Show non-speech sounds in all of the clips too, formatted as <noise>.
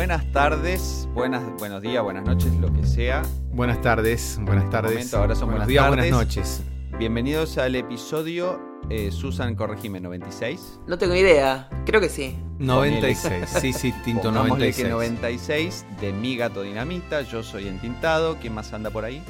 buenas tardes, buenas, buenos días, buenas noches, lo que sea. Buenas tardes, buenas tardes. momento, ahora son buenos días, tardes. buenas noches. Bienvenidos al episodio eh, Susan Corregime 96. No tengo idea, creo que sí. 96, sí, sí, Tinto Pongámosle 96. que 96 de Mi Gato Dinamita. Yo soy Entintado. ¿Quién más anda por ahí?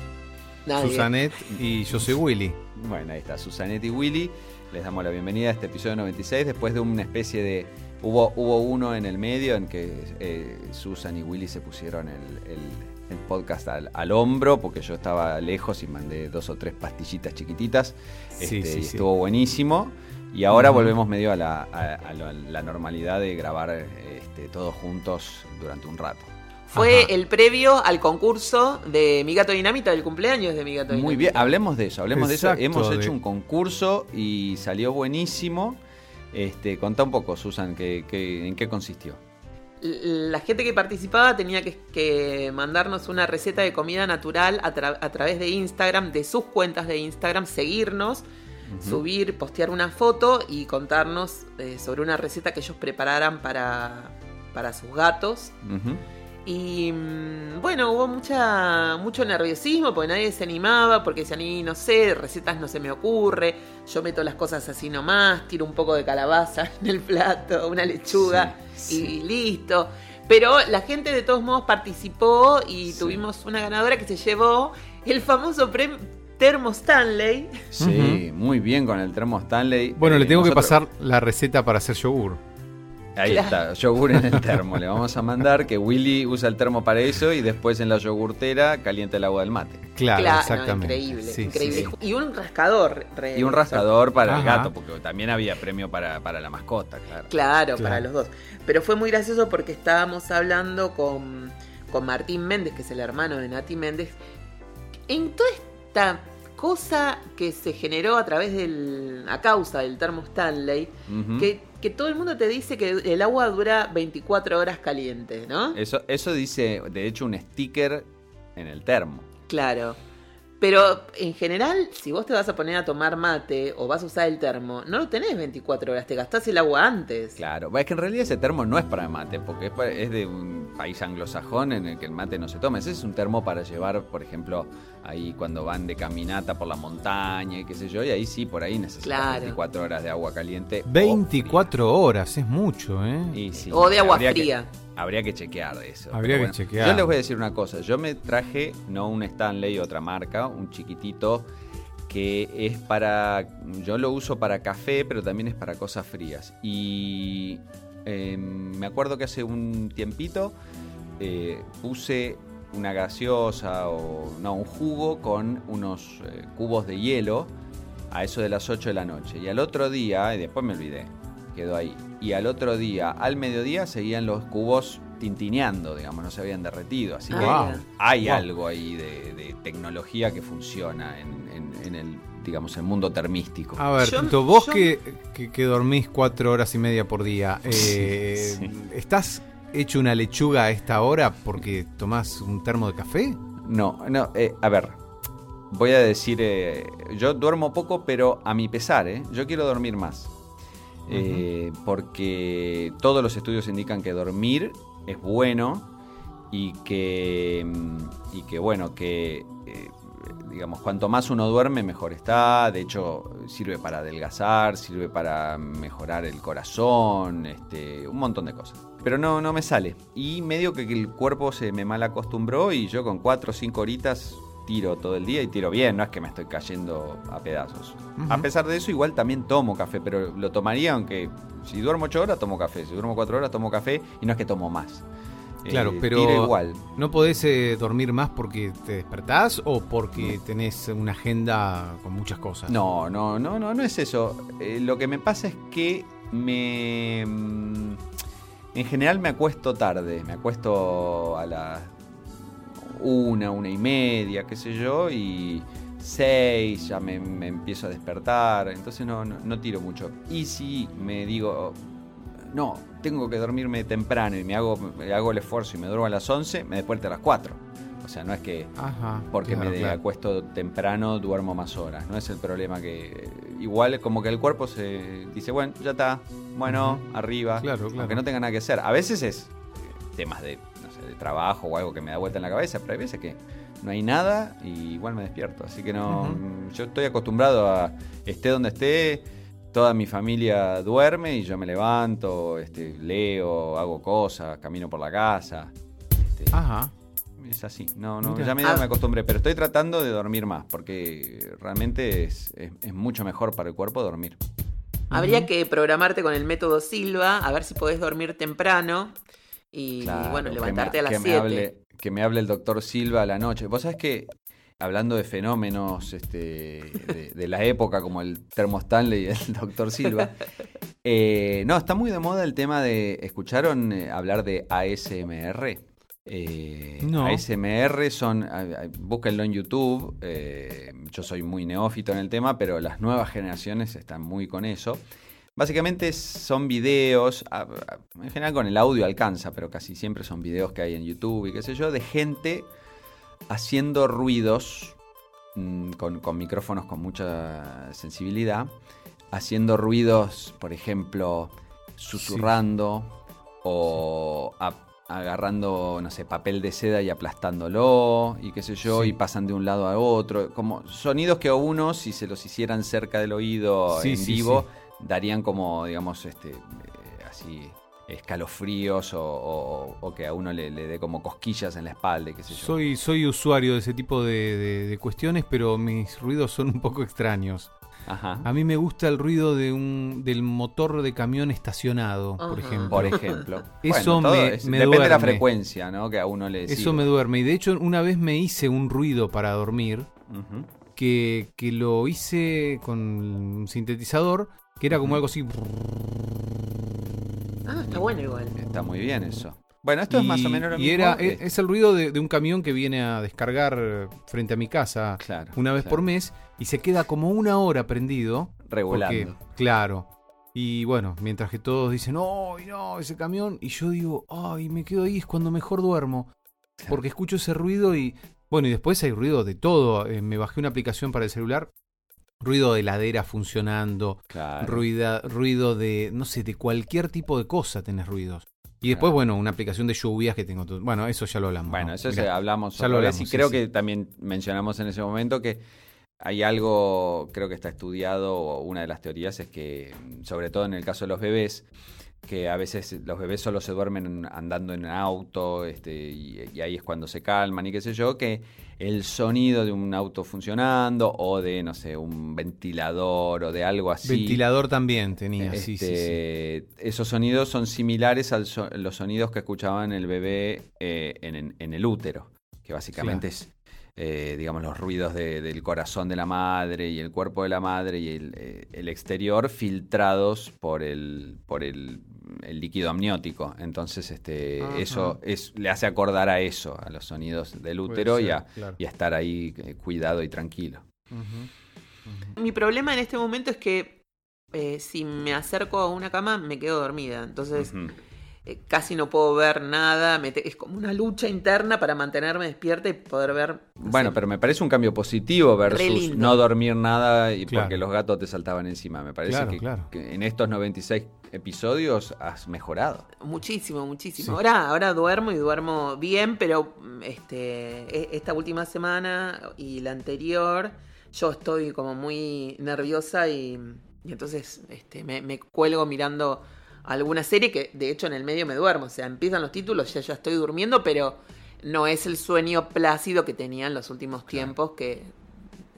Nadie. Susanet y yo soy Willy. Bueno, ahí está Susanet y Willy. Les damos la bienvenida a este episodio 96 después de una especie de... Hubo, hubo uno en el medio en que eh, Susan y Willy se pusieron el, el- el podcast al, al hombro porque yo estaba lejos y mandé dos o tres pastillitas chiquititas. Sí, Este, sí, y sí. estuvo buenísimo. Y ahora volvemos medio a la, a- a la- la normalidad de grabar este, todos juntos durante un rato. Fue Ajá. el previo al concurso de Mi Gato Dinamita, del cumpleaños de Mi Gato Dinamita. Muy bien, hablemos de eso, hablemos Exacto, de eso. Hemos de- hecho un concurso y salió buenísimo. Este, contá un poco, Susan, que, que- en qué consistió. La gente que participaba tenía que, que mandarnos una receta de comida natural a, tra- a través de Instagram, de sus cuentas de Instagram, seguirnos, subir, postear una foto y contarnos eh, sobre una receta que ellos prepararan para, para sus gatos. Y mm, bueno, hubo mucha mucho nerviosismo porque nadie se animaba, porque decían, "Y, no sé, recetas no se me ocurre, yo meto las cosas así nomás, tiro un poco de calabaza <laughs> en el plato, una lechuga Sí, y listo. Pero la gente de todos modos participó y Sí. tuvimos una ganadora que se llevó el famoso premio Termo Stanley. Sí, muy bien con el termo Stanley. Bueno, Eh, le tengo que pasar la receta para hacer yogur. Ahí Claro. está, yogur en el termo. Le vamos a mandar que Willy usa el termo para eso y después en la yogurtera calienta el agua del mate. Claro, Claro, no, increíble, Sí, increíble. sí, sí. Y un rascador. re- Y un rascador para el gato, porque también había premio para, para la mascota, claro. Claro, Claro. para los dos. Pero fue muy gracioso porque estábamos hablando con, con Martín Méndez, que es el hermano de Nati Méndez, en toda esta cosa que se generó a través del. a causa del termo Stanley, Ujú. que, que todo el mundo te dice que el agua dura 24 horas caliente, ¿no? Eso, eso dice, de hecho, un sticker en el termo. Claro. Pero en general, si vos te vas a poner a tomar mate o vas a usar el termo, no lo tenés 24 horas, te gastás el agua antes. Claro, es que en realidad ese termo no es para mate, porque es, pa- es de un país anglosajón en el que el mate no se toma. Ese es un termo para llevar, por ejemplo, ahí cuando van de caminata por la montaña y qué sé yo, y ahí sí, por ahí necesitas Claro. 24 horas de agua caliente. o 24 horas, es mucho, ¿eh? fría. Y sí, O de agua que- fría. Habría que chequear de eso. Habría que chequear. Yo les voy a decir una cosa, yo me traje, no un Stanley, otra marca, un chiquitito que es para, yo lo uso para café, pero también es para cosas frías. Y eh, me acuerdo que hace un tiempito eh, puse una gaseosa o no, un jugo con unos eh, cubos de hielo a eso de las 8 de la noche. Y al otro día, y después me olvidé, quedó ahí. Y al otro día, al mediodía, seguían los cubos tintineando, digamos, no se habían derretido. Así que Ah, hay Wow. algo ahí de, de tecnología que funciona en, en- en el, digamos, el mundo termístico. A ver, Yo- vos yo- que, que, que dormís cuatro horas y media por día, <laughs> eh, Sí. ¿estás hecho una lechuga a esta hora porque tomás un termo de café? No, no, eh, a ver, voy a decir, eh, yo duermo poco, pero a mi pesar, ¿eh? yo quiero dormir más. Eh, porque todos los estudios indican que dormir es bueno y que, mm, y que bueno, que eh, digamos, cuanto más uno duerme, mejor está. De hecho, sirve para adelgazar, sirve para mejorar el corazón, este, un montón de cosas. Pero no, no me sale. Y medio que el cuerpo se me mal acostumbró y yo con 4 o 5 horitas tiro todo el día y tiro bien, no es que me estoy cayendo a pedazos. A pesar de eso, igual también tomo café, pero lo tomaría aunque si duermo 8 horas tomo café, si duermo 4 horas tomo café y no es que tomo más. Claro, Eh, pero tiro igual. ¿no podés eh, dormir más porque te despertás o porque tenés una agenda con muchas cosas? No, no, no, no, no es eso. Eh, lo que me pasa es que me. mm, En general me acuesto tarde. Me acuesto a las una, una y media, qué sé yo, y seis ya me, me empiezo a despertar. Entonces no, no, no tiro mucho. Y si me digo. No, tengo que dormirme temprano y me hago, me hago el esfuerzo y me duermo a las 11, me despierto a las 4. O sea, no es que Ajá. porque claro, me claro. acuesto temprano, duermo más horas. No es el problema que. Igual como que el cuerpo se dice, bueno, ya está, bueno, arriba. Claro, claro. Aunque no tenga nada que hacer. A veces es temas de, de trabajo o algo que me da vuelta en la cabeza, pero hay veces que no hay nada y igual me despierto. Así que no, yo estoy acostumbrado a, esté donde esté, toda mi familia duerme y yo me levanto, este, leo, hago cosas, camino por la casa. Este, Ajá. Es así, no, no, Mira. ya medio Ah. me acostumbré, pero estoy tratando de dormir más, porque realmente es, es- es mucho mejor para el cuerpo dormir. Habría que programarte con el método Silva, a ver si podés dormir temprano y Claro, bueno, levantarte me- a las me 7. hable- que me hable el doctor Silva a la noche. Vos sabés que, hablando de fenómenos este, de, de la época, como el Termo Stanley y el <laughs> doctor Silva, eh, no, está muy de moda el tema de, ¿escucharon eh, hablar de ASMR? Eh, No. ASMR son, búsquenlo en YouTube, eh, yo soy muy neófito en el tema, pero las nuevas generaciones están muy con eso. Básicamente son videos, en general con el audio alcanza, pero casi siempre son videos que hay en YouTube y qué sé yo, de gente haciendo ruidos mm, con, con micrófonos con mucha sensibilidad, haciendo ruidos, por ejemplo, susurrando o a- agarrando, no sé, papel de seda y aplastándolo y qué sé yo, Sí. y pasan de un lado a otro, como sonidos que a uno, si se los hicieran cerca del oído Sí, en vivo, darían como, digamos, este, eh, así escalofríos o, o- o que a uno le, le dé como cosquillas en la espalda, qué sé yo. Soy, soy usuario de ese tipo de, de- de cuestiones, pero mis ruidos son un poco extraños. Ajá. A mí me gusta el ruido de un, del motor de camión estacionado, por ejemplo. Por ejemplo. <laughs> Eso me- es- me depende de la frecuencia, ¿no? Que a uno le Eso sirve. me duerme. Y de hecho, una vez me hice un ruido para dormir que, que lo hice con un sintetizador que era como algo así. Ah, está bueno igual. Está muy bien eso. Bueno, esto es más o menos lo y mismo. era, que- es, el ruido de, de un camión que viene a descargar frente a mi casa Claro, una vez claro. por mes y se queda como una hora prendido. Regulando. Porque, claro. Y bueno, mientras que todos dicen, ¡ay, no, ese camión! Y yo digo, ¡ay, me quedo ahí! Es cuando mejor duermo. Porque escucho ese ruido y. Bueno, y después hay ruido de todo. Eh, me bajé una aplicación para el celular. Ruido de heladera funcionando. Claro. Ruida, ruido de, no sé, de cualquier tipo de cosa tenés ruidos. Y después, Claro. bueno, una aplicación de lluvias que tengo. todo- Bueno, eso ya lo hablamos. Bueno, ¿no? eso Mirá. se hablamos ya lo hablamos, y sí, creo sí. que también mencionamos en ese momento que hay algo, creo que está estudiado, una de las teorías es que, sobre todo en el caso de los bebés, que a veces los bebés solo se duermen andando en auto, este, y, y ahí es cuando se calman y qué sé yo, que el sonido de un auto funcionando o de, no sé, un ventilador o de algo así. Ventilador también tenía, sí, sí, sí. Este, Esos sonidos son similares a los sonidos que escuchaban el bebé eh, en, en- en el útero, que básicamente es, eh, digamos, los ruidos de- del corazón de la madre y el cuerpo de la madre y el, eh, el exterior filtrados por el, por el, el líquido amniótico. Entonces, este, Ajá. eso es, le hace acordar a eso, a los sonidos del útero y, a, claro. y a estar ahí eh, cuidado y tranquilo. Mi problema en este momento es que eh, si me acerco a una cama me quedo dormida. Entonces. Eh, casi no puedo ver nada. me te- es como una lucha interna para mantenerme despierta y poder ver. no Bueno, sé, pero me parece un cambio positivo versus no dormir nada y Claro. porque los gatos te saltaban encima. Me parece Claro, que, claro. que en estos 96 episodios has mejorado. Muchísimo, muchísimo. Sí. Ahora, ahora duermo y duermo bien, pero este, e- esta última semana y la anterior, yo estoy como muy nerviosa y, y entonces este, me, me cuelgo mirando alguna serie que de hecho en el medio me duermo. O sea, empiezan los títulos, ya, ya estoy durmiendo, pero no es el sueño plácido que tenía en los últimos tiempos que...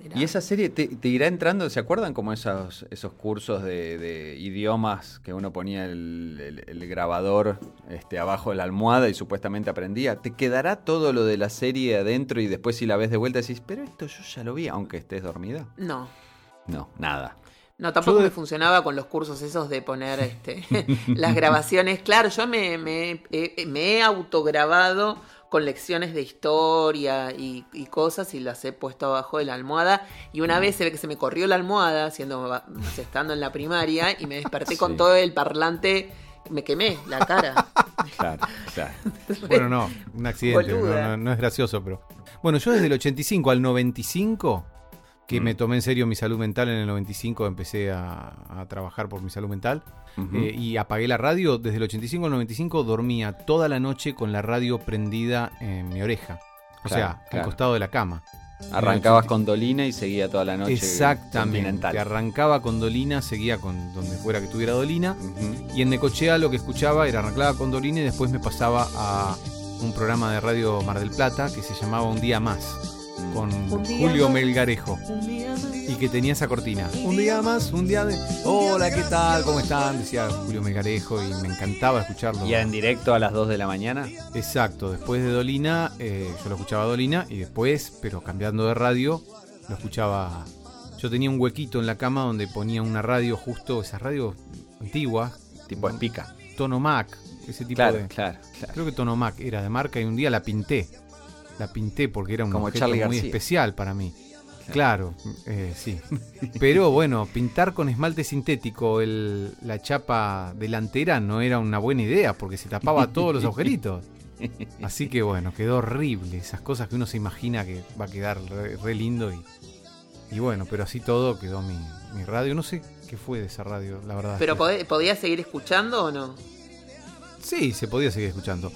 era- Y esa serie te, te irá entrando, ¿se acuerdan como esos, esos cursos de, de idiomas que uno ponía el, el- el grabador este, abajo de la almohada y supuestamente aprendía? ¿Te quedará todo lo de la serie adentro y después si la ves de vuelta decís, pero esto yo ya lo vi, aunque estés dormida? No. No, nada. No, tampoco Yo me funcionaba con los cursos esos de poner este, <laughs> las grabaciones. Claro, yo me, me, eh, me he autograbado con lecciones de historia y, y cosas y las he puesto abajo de la almohada. Y una vez se ve que se me corrió la almohada, siendo, estando en la primaria, y me desperté Sí. con todo el parlante. Me quemé la cara. <laughs> Claro, claro. Bueno, no, un accidente, no, no- no es gracioso, pero... Bueno, yo desde el 85 al 95 que Mm. me tomé en serio mi salud mental en el 95, empecé a, a trabajar por mi salud mental eh, y apagué la radio. Desde el 85 al 95 dormía toda la noche con la radio prendida en mi oreja. O Claro, sea, al costado de la cama. Arrancabas con Dolina y seguía toda la noche. Exactamente. Arrancaba con Dolina, seguía con donde fuera que tuviera Dolina. Y en Necochea lo que escuchaba era arrancaba con Dolina y después me pasaba a un programa de radio Mar del Plata que se llamaba Un Día Más, con Un día Julio más. Melgarejo. Y que tenía esa cortina. Un día más, un día de. Hola, ¿qué tal? ¿Cómo están? Decía Julio Melgarejo y me encantaba escucharlo. Y en directo a las 2 de la mañana. Exacto, después de Dolina, eh, yo lo escuchaba a Dolina y después, pero cambiando de radio, lo escuchaba. Yo tenía un huequito en la cama donde ponía una radio justo, esas radios antiguas, Tipo espica. Tono Mac, ese tipo Claro, de. claro, claro. Creo que Tono Mac era de marca y un día la pinté. La pinté porque era un Como objeto muy García. especial para mí. Claro, eh, sí. Pero bueno, pintar con esmalte sintético el- la chapa delantera no era una buena idea porque se tapaba todos los agujeritos. Así que bueno, quedó horrible. Esas cosas que uno se imagina que va a quedar re, re lindo. Y, y bueno, pero así todo quedó mi, mi radio. No sé qué fue de esa radio, la verdad. ¿Pero podías seguir escuchando o no? Sí, se podía seguir escuchando.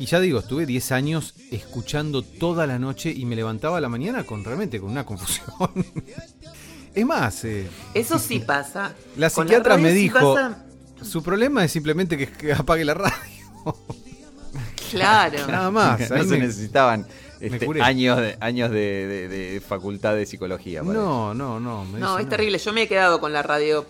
Y ya digo, estuve 10 años escuchando toda la noche y me levantaba a la mañana con realmente con una confusión. <laughs> es más, eh, Eso sí pasa. La psiquiatra radio me sí dijo- pasa- su problema es simplemente que, que apague la radio. Claro. <laughs> Nada más. no Ahí se me- necesitaban este, años, de, años de, de- de facultad de psicología. No, no, no. me No, dice, es terrible. Yo me he quedado con la radio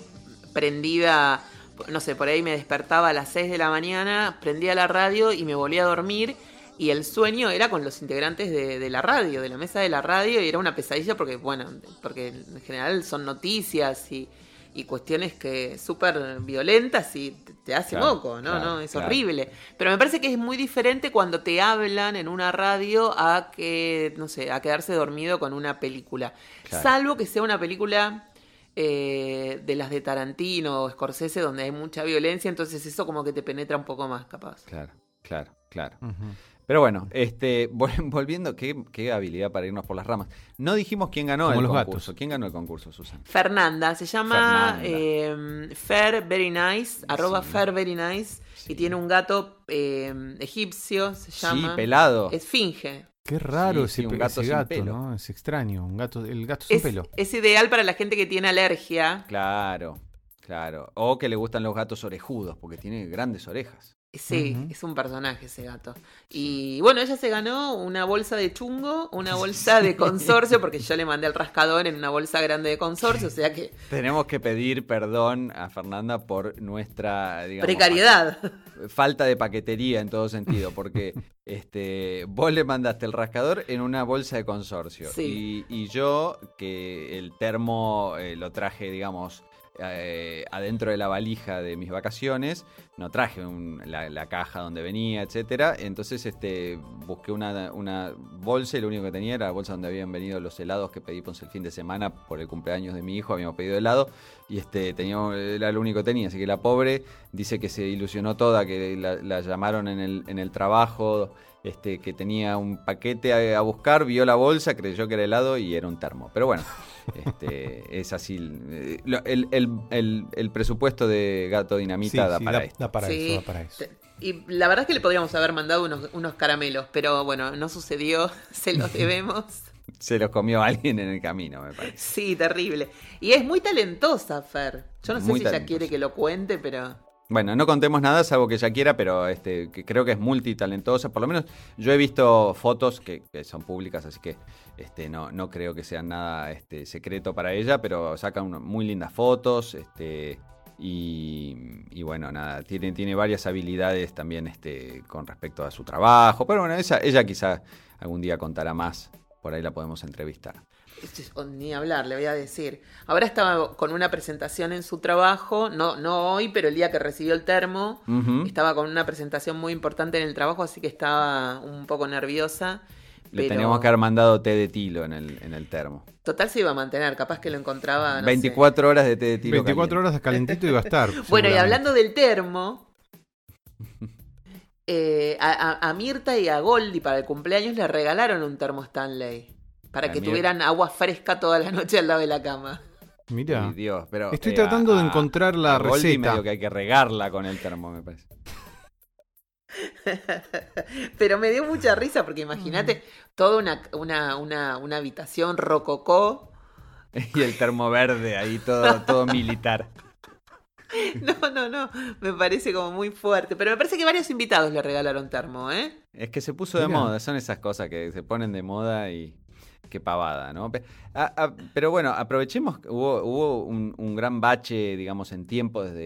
prendida, no sé, por ahí me despertaba a las 6 de la mañana, prendía la radio y me volvía a dormir. Y el sueño era con los integrantes de, de la radio, de la mesa de la radio, y era una pesadilla porque, bueno, porque en general son noticias y, y cuestiones que súper violentas y te, hace Claro, moco, ¿no? claro, no Es claro. horrible. Pero me parece que es muy diferente cuando te hablan en una radio a que, no sé, a quedarse dormido con una película. Salvo que sea una película eh, de las de Tarantino o Scorsese donde hay mucha violencia, entonces eso como que te penetra un poco más, capaz. Claro, claro, claro. Pero bueno, este, vol- <laughs> volviendo, qué, qué habilidad para irnos por las ramas. No dijimos quién ganó Como el los concurso. gatos. ¿Quién ganó el concurso, Susan? Fernanda, se llama Fernanda. eh, Fair Very Nice, arroba Fair Very Nice, Sí. y tiene un gato eh, egipcio, se llama... Sí, pelado. Esfinge. Qué raro Sí, sí, ese, un pe- gato ese sin gato, pelo. ¿no? Es extraño. Un gato, el gato sin Es, pelo. es ideal para la gente que tiene alergia. Claro, claro. O que le gustan los gatos orejudos, porque tiene grandes orejas. Sí, es un personaje ese gato. Y bueno, ella se ganó una bolsa de chungo, una bolsa de consorcio, porque yo le mandé al rascador en una bolsa grande de consorcio, o sea que Tenemos que pedir perdón a Fernanda por nuestra, digamos, precariedad. falta de paquetería en todo sentido, porque <laughs> este, vos le mandaste el rascador en una bolsa de consorcio. Sí. Y, y yo, que el termo eh, lo traje, digamos, eh, adentro de la valija de mis vacaciones, no traje un- la, la caja donde venía, etcétera. Entonces este, busqué una, una bolsa y lo único que tenía era la bolsa donde habían venido los helados que pedí pues, el fin de semana por el cumpleaños de mi hijo, habíamos pedido helado y este tenía, era lo único que tenía. Así que la pobre dice que se ilusionó toda, que la, la llamaron en el, en el trabajo, este, que tenía un paquete a buscar, vio la bolsa, creyó que era helado y era un termo. Pero bueno, este, es así. eh, El, el- el- el presupuesto de Gato Dinamita da para da, esto. da para Sí. eso, da para eso. Y la verdad es que le podríamos haber mandado unos, unos caramelos, pero bueno, no sucedió, <laughs> se los debemos. <laughs> Se los comió alguien en el camino, me parece. Sí, terrible. Y es muy talentosa, Fer. Yo no sé Muy si ella quiere que lo cuente, pero... Bueno, no contemos nada, salvo que ella quiera, pero este, que creo que es multitalentosa. Por lo menos yo he visto fotos que, son públicas, así que este, no, no creo que sean nada este, secreto para ella, pero saca muy lindas fotos. Este, y, bueno, nada, tiene, tiene varias habilidades también este, con respecto a su trabajo. Pero bueno, ella, ella quizá algún día contará más. Por ahí la podemos entrevistar. Oh, Ni hablar, le voy a decir. Ahora estaba con una presentación en su trabajo, no, no hoy, pero el día que recibió el termo, estaba con una presentación muy importante en el trabajo, así que estaba un poco nerviosa. Le pero teníamos que haber mandado té de tilo en el, en el termo. Total se iba a mantener, capaz que lo encontraba. no sé. 24 horas de té de tilo. 24 caliente. horas de calentito iba a estar. Bueno, y hablando del termo, eh, a, Mirta y a Goldie para el cumpleaños le regalaron un termo Stanley. Para La que tuvieran agua fresca toda la noche al lado de la cama. Mira. Dios, pero, Estoy eh, tratando de encontrar la a Goldie receta. medio que hay que regarla con el termo, me parece. <laughs> Pero me dio mucha risa porque imagínate Mm. toda una, una, una, una habitación rococó. <laughs> Y el termo verde ahí todo, todo <laughs> militar. <laughs> No, no, no. Me parece como muy fuerte. Pero me parece que varios invitados le regalaron termo, ¿eh? Es que se puso de moda, son esas cosas que se ponen de moda y qué pavada, ¿no? Pe- ah, ah, pero bueno, aprovechemos, hubo, hubo un, un gran bache, digamos, en tiempo desde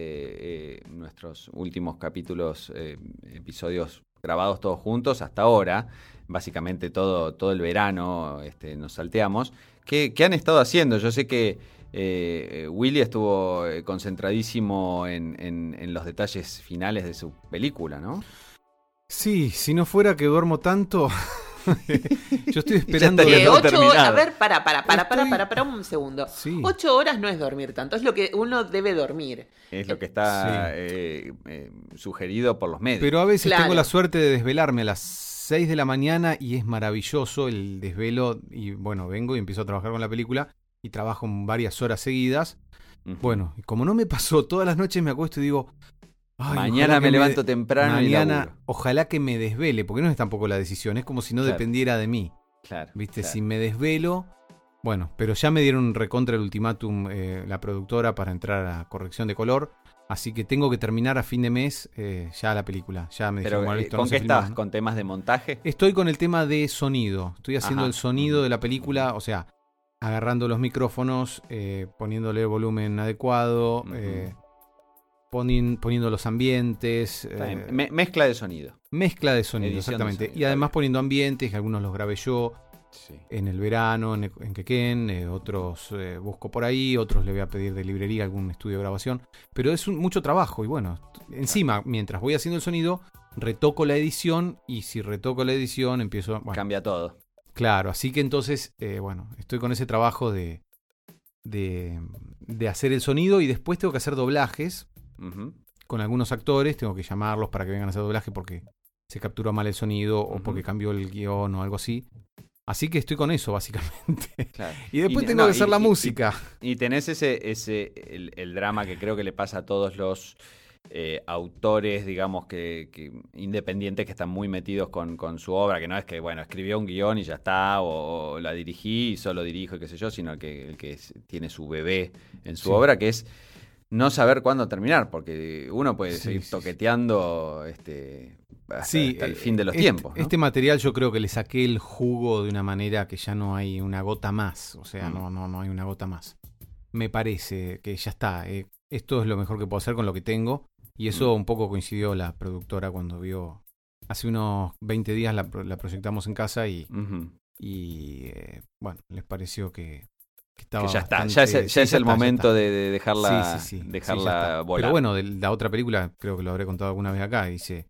eh, nuestros últimos capítulos, eh, episodios grabados todos juntos hasta ahora, básicamente todo, todo el verano este, nos salteamos. ¿Qué, qué han estado haciendo? Yo sé que eh, Willy estuvo eh, concentradísimo en, en- en los detalles finales de su película, ¿no? Sí, si no fuera que duermo tanto. <laughs> Yo estoy esperando. estaría Eh, ocho a ver, para, para, para, para, para, para un segundo. Sí. Ocho horas no es dormir tanto, es lo que uno debe dormir. Es lo que está Sí. eh, eh, sugerido por los medios. Pero a veces Claro. tengo la suerte de desvelarme a las 6 de la mañana y es maravilloso el desvelo. Y bueno, vengo y empiezo a trabajar con la película y trabajo varias horas seguidas. Bueno, y como no me pasó, todas las noches me acuesto y digo. "Ay, mañana me levanto temprano Mañana, ojalá que me desvele, porque no es tampoco la decisión, es como si no Claro. dependiera de mí. Claro, ¿Viste? claro. Si me desvelo. Bueno, pero ya me dieron recontra el ultimátum eh, la productora para entrar a corrección de color. Así que tengo que terminar a fin de mes eh, ya la película. Ya me Pero, dijeron, eh, ¿con no qué estás? ¿no? ¿Con temas de montaje? Estoy con el tema de sonido. Estoy haciendo Ajá. el sonido de la película, o sea, agarrando los micrófonos, eh, poniéndole el volumen adecuado, eh, ponin- poniendo los ambientes, eh, Me- mezcla de sonido. mezcla de sonido, Edición de exactamente. sonido, y además poniendo ambientes, que algunos los grabé yo Sí. en el verano, en, en Quequén, eh, otros busco por ahí, otros le voy a pedir de librería algún estudio de grabación. Pero es un- mucho trabajo y bueno, encima, mientras voy haciendo el sonido, retoco la edición y si retoco la edición empiezo... Bueno, Cambia todo. Claro, así que entonces, eh, bueno, estoy con ese trabajo de, de, de hacer el sonido y después tengo que hacer doblajes con algunos actores, tengo que llamarlos para que vengan a hacer doblaje porque se capturó mal el sonido o porque cambió el guion o algo así. Así que estoy con eso, <laughs> básicamente. Claro. Y después Y- tengo no, que hacer y- la y- música. Y tenés ese, ese el, el drama que creo que le pasa a todos los eh, autores, digamos, que, que independientes que están muy metidos con, con su obra, que no es que, bueno, escribió un guion y ya está, o, o la dirigí y solo dirijo, y qué sé yo, sino el que, el que tiene su bebé en su Sí. obra, que es no saber cuándo terminar, porque uno puede Sí, seguir sí. toqueteando este, hasta, el eh, fin de los este, tiempos. ¿no? Este material yo creo que le saqué el jugo de una manera que ya no hay una gota más. O sea, Mm. no, no, no hay una gota más. Me parece que ya está. eh, esto es lo mejor que puedo hacer con lo que tengo. Y eso Mm. un poco coincidió la productora cuando vio. Hace unos 20 días la, la proyectamos en casa y, y, eh, bueno, les pareció que, que estaba. Que ya está, bastante- ya es, sí, ya es el está, momento de, de dejarla, Sí, sí, dejarla volar. Pero bueno, de la otra película, creo que lo habré contado alguna vez acá, dice,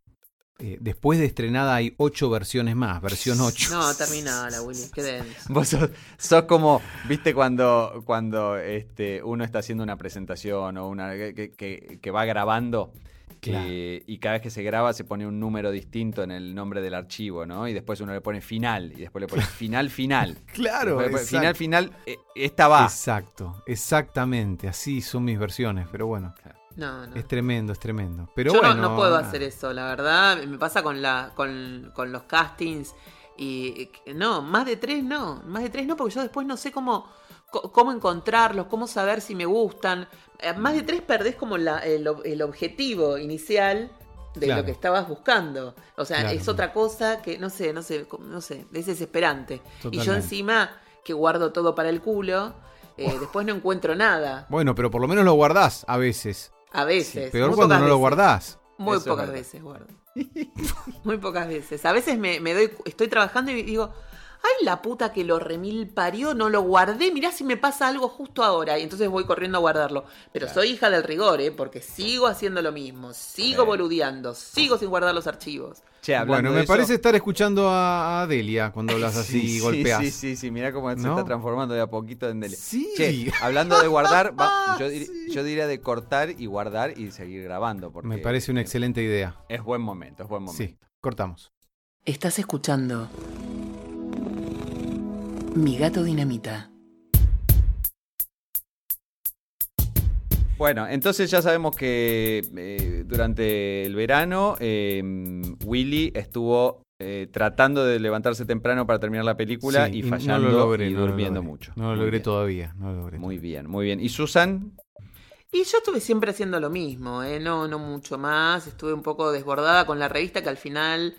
eh, después de estrenada hay ocho versiones más, versión 8. No, terminala, Willy, qué denso. <laughs> Vos sos, sos como, viste, cuando, cuando este, uno está haciendo una presentación o una que, que- que va grabando Claro. eh, y cada vez que se graba se pone un número distinto en el nombre del archivo, ¿no? Y después uno le pone final y después le pone final, final. <laughs> Claro, pone final, final, eh, esta va. Exacto, exactamente, así son mis versiones, pero bueno, No, no. es tremendo, es tremendo. Pero Yo no- bueno, no, puedo hacer eso, la verdad. Me pasa con, la, con, con los castings. Y no, más de tres no. Más de tres no, porque yo después no sé cómo, cómo encontrarlos, cómo saber si me gustan. Eh, Más de tres perdés como la- el, ob- el objetivo inicial de Claro. lo que estabas buscando. O sea, Claro. es otra cosa que no sé, no sé, no sé, es desesperante. Y yo encima que guardo todo para el culo, eh, después no encuentro nada. Bueno, pero por lo menos lo guardás a veces. A veces. Peor muy cuando no lo guardás. Muy Eso pocas veces guardo. <laughs> Muy pocas veces. A veces me, me doy, estoy trabajando y digo, ay la puta que lo remil parió, no lo guardé, mirá si me pasa algo justo ahora. Y entonces voy corriendo a guardarlo. Pero soy hija del rigor, ¿eh? Porque sigo haciendo lo mismo, sigo boludeando, sigo sin guardar los archivos. Che, hablando Bueno, me eso- parece estar escuchando a a Delia cuando hablas <laughs> así Sí, y sí, golpeas. Sí, sí, sí, mirá cómo se está transformando de a poquito en Delia. Sí. Che, hablando de guardar, va- <laughs> yo, dir- Sí. yo diría de cortar y guardar y seguir grabando. Porque Me parece una excelente idea. Es buen momento, es buen momento. Sí, cortamos. Estás escuchando Mi gato dinamita. Bueno, entonces ya sabemos que eh, durante el verano eh, Willy estuvo eh, tratando de levantarse temprano para terminar la película Sí, y no fallando lo logré, y no lo durmiendo logré. mucho. No lo logré todavía. No lo logré Muy bien, muy bien. ¿Y Susan? Y yo estuve siempre haciendo lo mismo, ¿eh? no, no mucho más. Estuve un poco desbordada con la revista que al final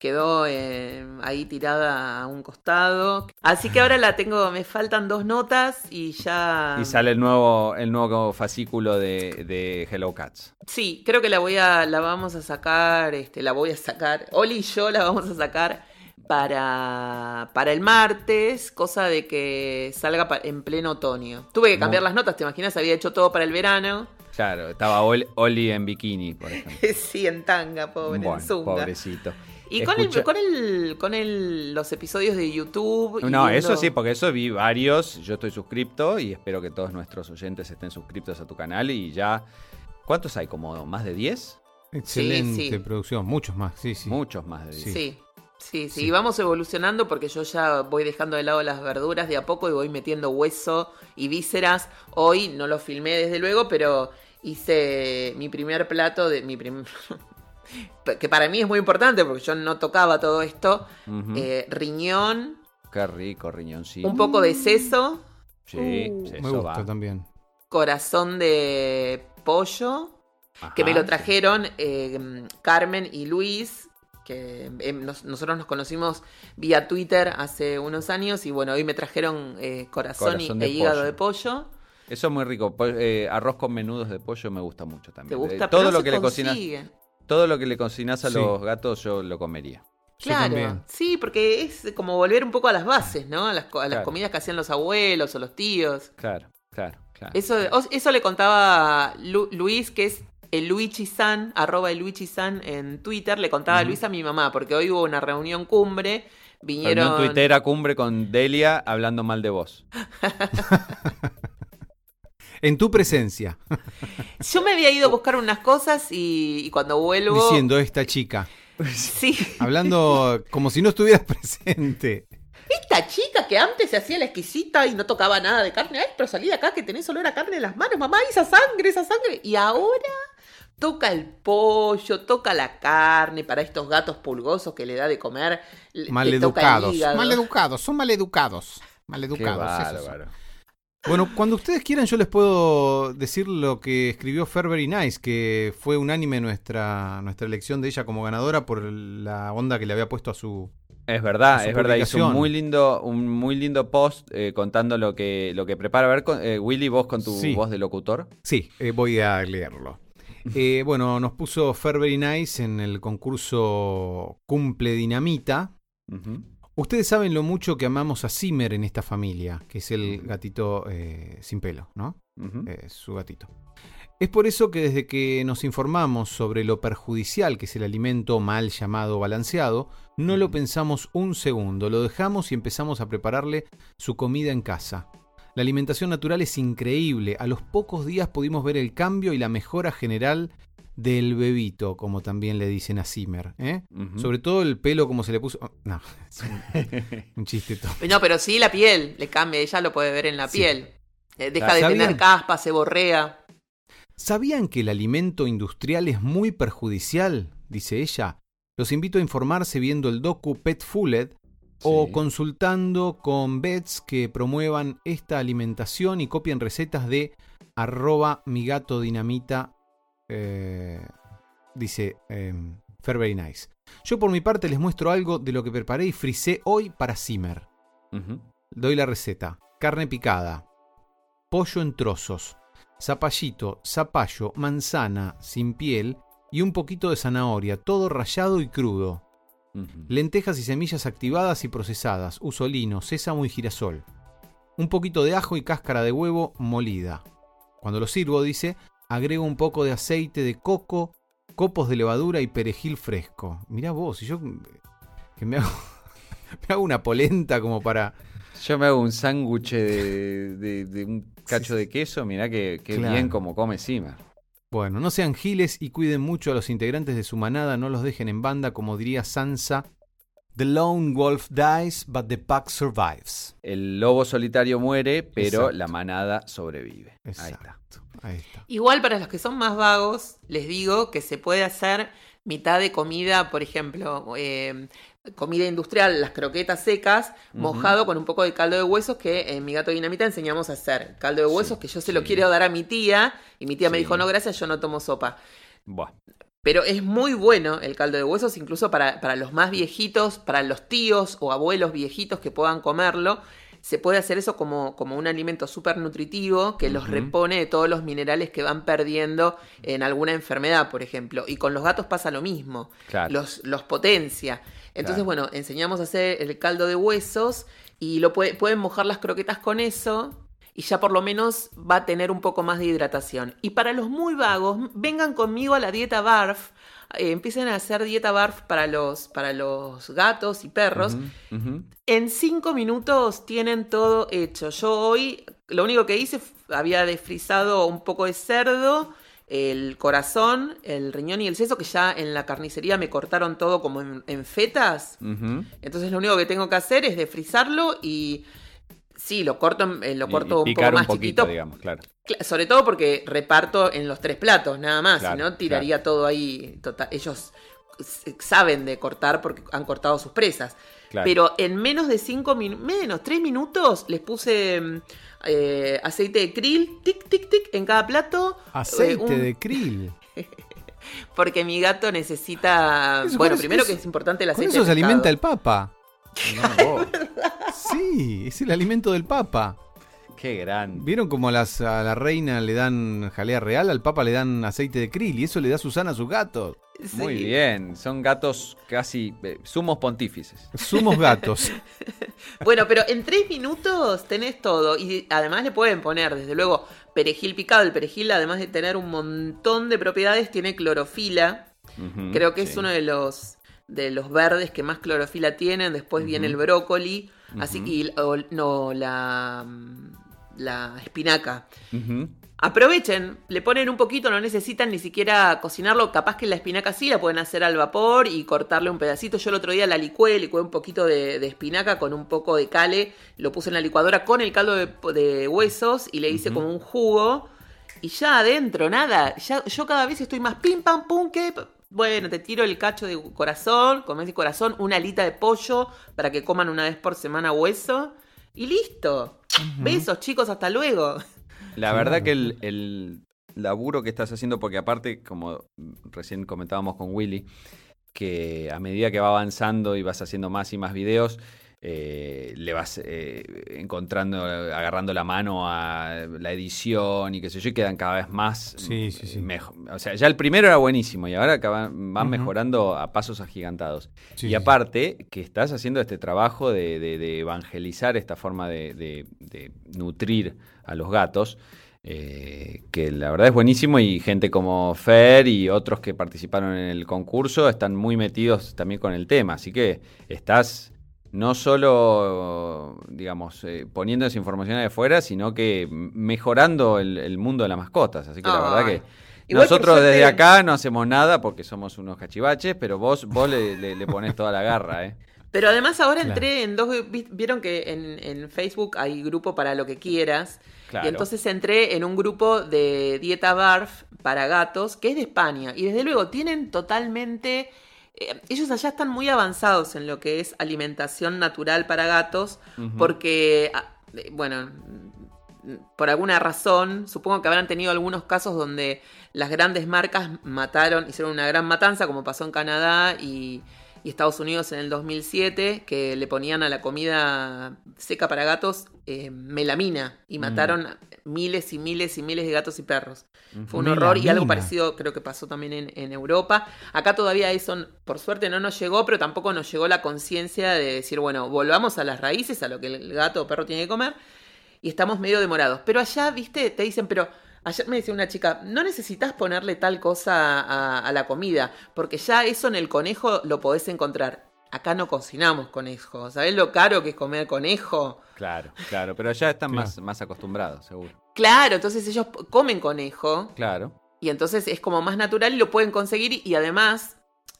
quedó eh, ahí tirada a un costado. Así que ahora la tengo, me faltan dos notas y ya... Y sale el nuevo, el nuevo fascículo de, de Hello Cats. Sí, creo que la voy a, la vamos a sacar, este, la voy a sacar, Oli y yo la vamos a sacar para, para el martes, cosa de que salga en pleno otoño. Tuve que cambiar las notas, ¿te imaginas? Había hecho todo para el verano. Claro, estaba Ol- Oli en bikini, por <laughs> ejemplo. sí, en tanga, pobre, en Bueno, zunga. pobrecito. Y con, el, con, el, con el, los episodios de YouTube. y No, viendo- eso sí, porque eso vi varios. Yo estoy suscripto y espero que todos nuestros oyentes estén suscriptos a tu canal. Y ya. ¿Cuántos hay? ¿Como más de 10? Excelente sí. producción. Muchos más. Sí, sí. Muchos más de 10. Sí. Sí. Sí, sí, Sí. y vamos evolucionando porque yo ya voy dejando de lado las verduras de a poco y voy metiendo hueso y vísceras. Hoy no lo filmé desde luego, pero hice mi primer plato de mi primer <laughs> que para mí es muy importante porque yo no tocaba todo esto. Eh, riñón, Qué rico, riñoncito. un poco de seso, Sí, Uh. sí, Me eso gusta va. también. corazón de pollo, que me lo trajeron eh, Carmen y Luis, que eh, nos- nosotros nos conocimos vía Twitter hace unos años y bueno, hoy me trajeron eh, corazón, Corazón y, de e hígado pollo. de pollo. Eso es muy rico. Po- eh, arroz con menudos de pollo me gusta mucho ¿Te también. gusta? Eh, Pero todo no lo se que le cocinas. Todo lo que le cocinas a Sí. los gatos yo lo comería. Claro, sí, porque es como volver un poco a las bases, ¿no? A las, co- a las Claro. comidas que hacían los abuelos o los tíos. Claro, claro, claro. Eso, eso le contaba Lu- Luis, que es el Luigi-san, arroba el Luigi-san en Twitter, le contaba a Luis a mi mamá, porque hoy hubo una reunión cumbre, vinieron... Reunión tuitera cumbre con Delia hablando mal de vos. <laughs> En tu presencia. Yo me había ido a buscar unas cosas y, y cuando vuelvo... Diciendo esta chica. Sí, Hablando como si no estuvieras <laughs> presente. esta chica que antes se hacía la exquisita y no tocaba nada de carne, ay, pero salí de acá que tenés olor a carne en las manos, mamá, esa sangre, esa sangre. Y ahora toca el pollo, toca la carne para estos gatos pulgosos que le da de comer. Maleducados. Maleducados, son maleducados. Qué Maleducados. esos son. bárbaro. Bueno, cuando ustedes quieran, yo les puedo decir lo que escribió Ferber y Nice, que fue unánime nuestra, nuestra elección de ella como ganadora por la onda que le había puesto a su. Es verdad, su es verdad. Hizo un muy lindo, un muy lindo post eh, contando lo que, lo que prepara. A ver, con- eh, Willy, vos con tu Sí. voz de locutor. Sí, eh, voy a leerlo. Eh, <laughs> bueno, nos puso Ferber y Nice en el concurso Cumple Dinamita. Ustedes saben lo mucho que amamos a Zimmer en esta familia, que es el gatito eh, sin pelo, ¿no? Ujú. eh, su gatito. Es por eso que desde que nos informamos sobre lo perjudicial que es el alimento mal llamado balanceado, no lo pensamos un segundo, lo dejamos y empezamos a prepararle su comida en casa. La alimentación natural es increíble, a los pocos días pudimos ver el cambio y la mejora general del bebito, como también le dicen a Zimmer. ¿eh? Sobre todo el pelo como se le puso... oh, no, <laughs> es un, <laughs> un chiste todo. No, pero sí la piel le cambia, ella lo puede ver en la Sí. piel. Eh, deja de tener caspa, se borrea. ¿Sabían que el alimento industrial es muy perjudicial? Dice ella. Los invito a informarse viendo el docu Pet Fooled o Sí. consultando con vets que promuevan esta alimentación y copien recetas de arroba mi gato dinamita, eh, dice eh, Fairbury Nice. Yo por mi parte les muestro algo de lo que preparé y frisé hoy para Zimmer. Doy la receta. Carne picada. Pollo en trozos. Zapallito, zapallo, manzana sin piel y un poquito de zanahoria, todo rallado y crudo. Lentejas y semillas activadas y procesadas, uso lino, sésamo y girasol. Un poquito de ajo y cáscara de huevo molida. Cuando lo sirvo, dice, agrego un poco de aceite de coco, copos de levadura y perejil fresco. Mirá vos, y yo que me hago, <laughs> me hago una polenta como para... Yo me hago un sándwich de, de- de un cacho de queso. Mirá que, que Claro. bien como come Zimmer. Bueno, no sean giles y cuiden mucho a los integrantes de su manada, no los dejen en banda, como diría Sansa The lone wolf dies, but the pack survives. El lobo solitario muere, pero Exacto. la manada sobrevive. Ahí está. Exacto. Ahí está. Igual para los que son más vagos, les digo que se puede hacer mitad de comida, por ejemplo, eh, comida industrial, las croquetas secas, mojado con un poco de caldo de huesos que en mi gato dinamita enseñamos a hacer. Caldo de huesos que yo se lo sí. quiero dar a mi tía y mi tía me dijo, no, gracias, yo no tomo sopa. Buah. Pero es muy bueno el caldo de huesos, incluso para, para los más viejitos, para los tíos o abuelos viejitos que puedan comerlo. Se puede hacer eso como, como un alimento súper nutritivo que los repone de todos los minerales que van perdiendo en alguna enfermedad, por ejemplo. Y con los gatos pasa lo mismo. Claro. Los, los potencia. Entonces, Claro. bueno, enseñamos a hacer el caldo de huesos y lo puede- pueden mojar las croquetas con eso y ya por lo menos va a tener un poco más de hidratación. Y para los muy vagos, vengan conmigo a la dieta BARF. Eh, empiecen a hacer dieta BARF para los, para los gatos y perros. En cinco minutos tienen todo hecho. Yo hoy lo único que hice había desfrizado un poco de cerdo, el corazón, el riñón y el seso, que ya en la carnicería me cortaron todo como en, en fetas. Entonces lo único que tengo que hacer es desfrizarlo y sí, lo corto, en- eh, lo corto y un poco más poquito, chiquito. digamos, claro. Cla- Sobre todo porque reparto en los tres platos, nada más. Claro, si no, tiraría todo ahí. total- ellos s- saben de cortar porque han cortado sus presas. Claro. Pero en menos de cinco minutos, menos, tres minutos, les puse mm, eh, aceite de krill, tic, tic, tic, en cada plato. Aceite eh, un- de krill. <laughs> Porque mi gato necesita. Eso- bueno, con primero eso- que es importante el Con aceite eso se alimenta el papa. No. <laughs> Sí, es el alimento del papa. Qué grande. ¿Vieron cómo a, las- a la reina le dan jalea real? Al papa le dan aceite de krill y eso le da Susana a sus gatos. Sí. Muy bien. Son gatos casi eh, sumos pontífices. Somos gatos. <laughs> Bueno, pero en tres minutos tenés todo. Y además le pueden poner, desde luego, perejil picado. El perejil, además de tener un montón de propiedades, tiene clorofila. Creo que es uno de los de los verdes que más clorofila tienen. Después viene el brócoli. Así y o- no, la, la espinaca. Aprovechen, le ponen un poquito, no necesitan ni siquiera cocinarlo. Capaz que la espinaca sí la pueden hacer al vapor y cortarle un pedacito. Yo el otro día la licué, licué un poquito de, de espinaca con un poco de cale. Lo puse en la licuadora con el caldo de, de huesos y le hice como un jugo. Y ya adentro, nada. Ya, yo cada vez estoy más pim pam pum que. Bueno, te tiro el cacho de corazón, comés de corazón, una alita de pollo para que coman una vez por semana hueso. Y listo. Besos, chicos, hasta luego. La verdad que el, el laburo que estás haciendo, porque aparte, como recién comentábamos con Willy, que a medida que va avanzando y vas haciendo más y más videos, eh, le vas eh, encontrando, agarrando la mano a la edición y qué sé yo, y quedan cada vez más. Sí, sí, sí. mejo- O sea, ya el primero era buenísimo y ahora van mejorando a pasos agigantados. Y aparte, que estás haciendo este trabajo de, de- de evangelizar esta forma de, de- de nutrir a los gatos, eh, que la verdad es buenísimo y gente como Fer y otros que participaron en el concurso están muy metidos también con el tema. Así que estás no solo, digamos, eh, poniendo esa información de afuera, sino que mejorando el, el mundo de las mascotas. Así que la verdad que... Igual, Nosotros desde acá no hacemos nada porque somos unos cachivaches, pero vos, vos le, le- le pones toda la garra, ¿eh? Pero además ahora Claro. entré en dos, vi- vieron que en, en Facebook hay grupo para lo que quieras. Claro. Y entonces entré en un grupo de dieta barf para gatos, que es de España. Y desde luego tienen totalmente... eh, ellos allá están muy avanzados en lo que es alimentación natural para gatos, porque, ah, eh, bueno, por alguna razón, supongo que habrán tenido algunos casos donde las grandes marcas mataron, hicieron una gran matanza, como pasó en Canadá y, y Estados Unidos en el 2007, que le ponían a la comida seca para gatos eh, melamina y Mm. mataron miles y miles y miles de gatos y perros. Fue un Melamina. horror y algo parecido creo que pasó también en, en Europa. Acá todavía eso, por suerte, no nos llegó, pero tampoco nos llegó la conciencia de decir, bueno, volvamos a las raíces, a lo que el gato o perro tiene que comer, y estamos medio demorados. Pero allá, viste, te dicen, pero ayer me decía una chica, no necesitas ponerle tal cosa a, a la comida, porque ya eso en el conejo lo podés encontrar. Acá no cocinamos conejo. ¿Sabés lo caro que es comer conejo? Claro, claro, pero ya están Claro. más, más acostumbrados, seguro. Claro, entonces ellos comen conejo Claro. y entonces es como más natural y lo pueden conseguir y además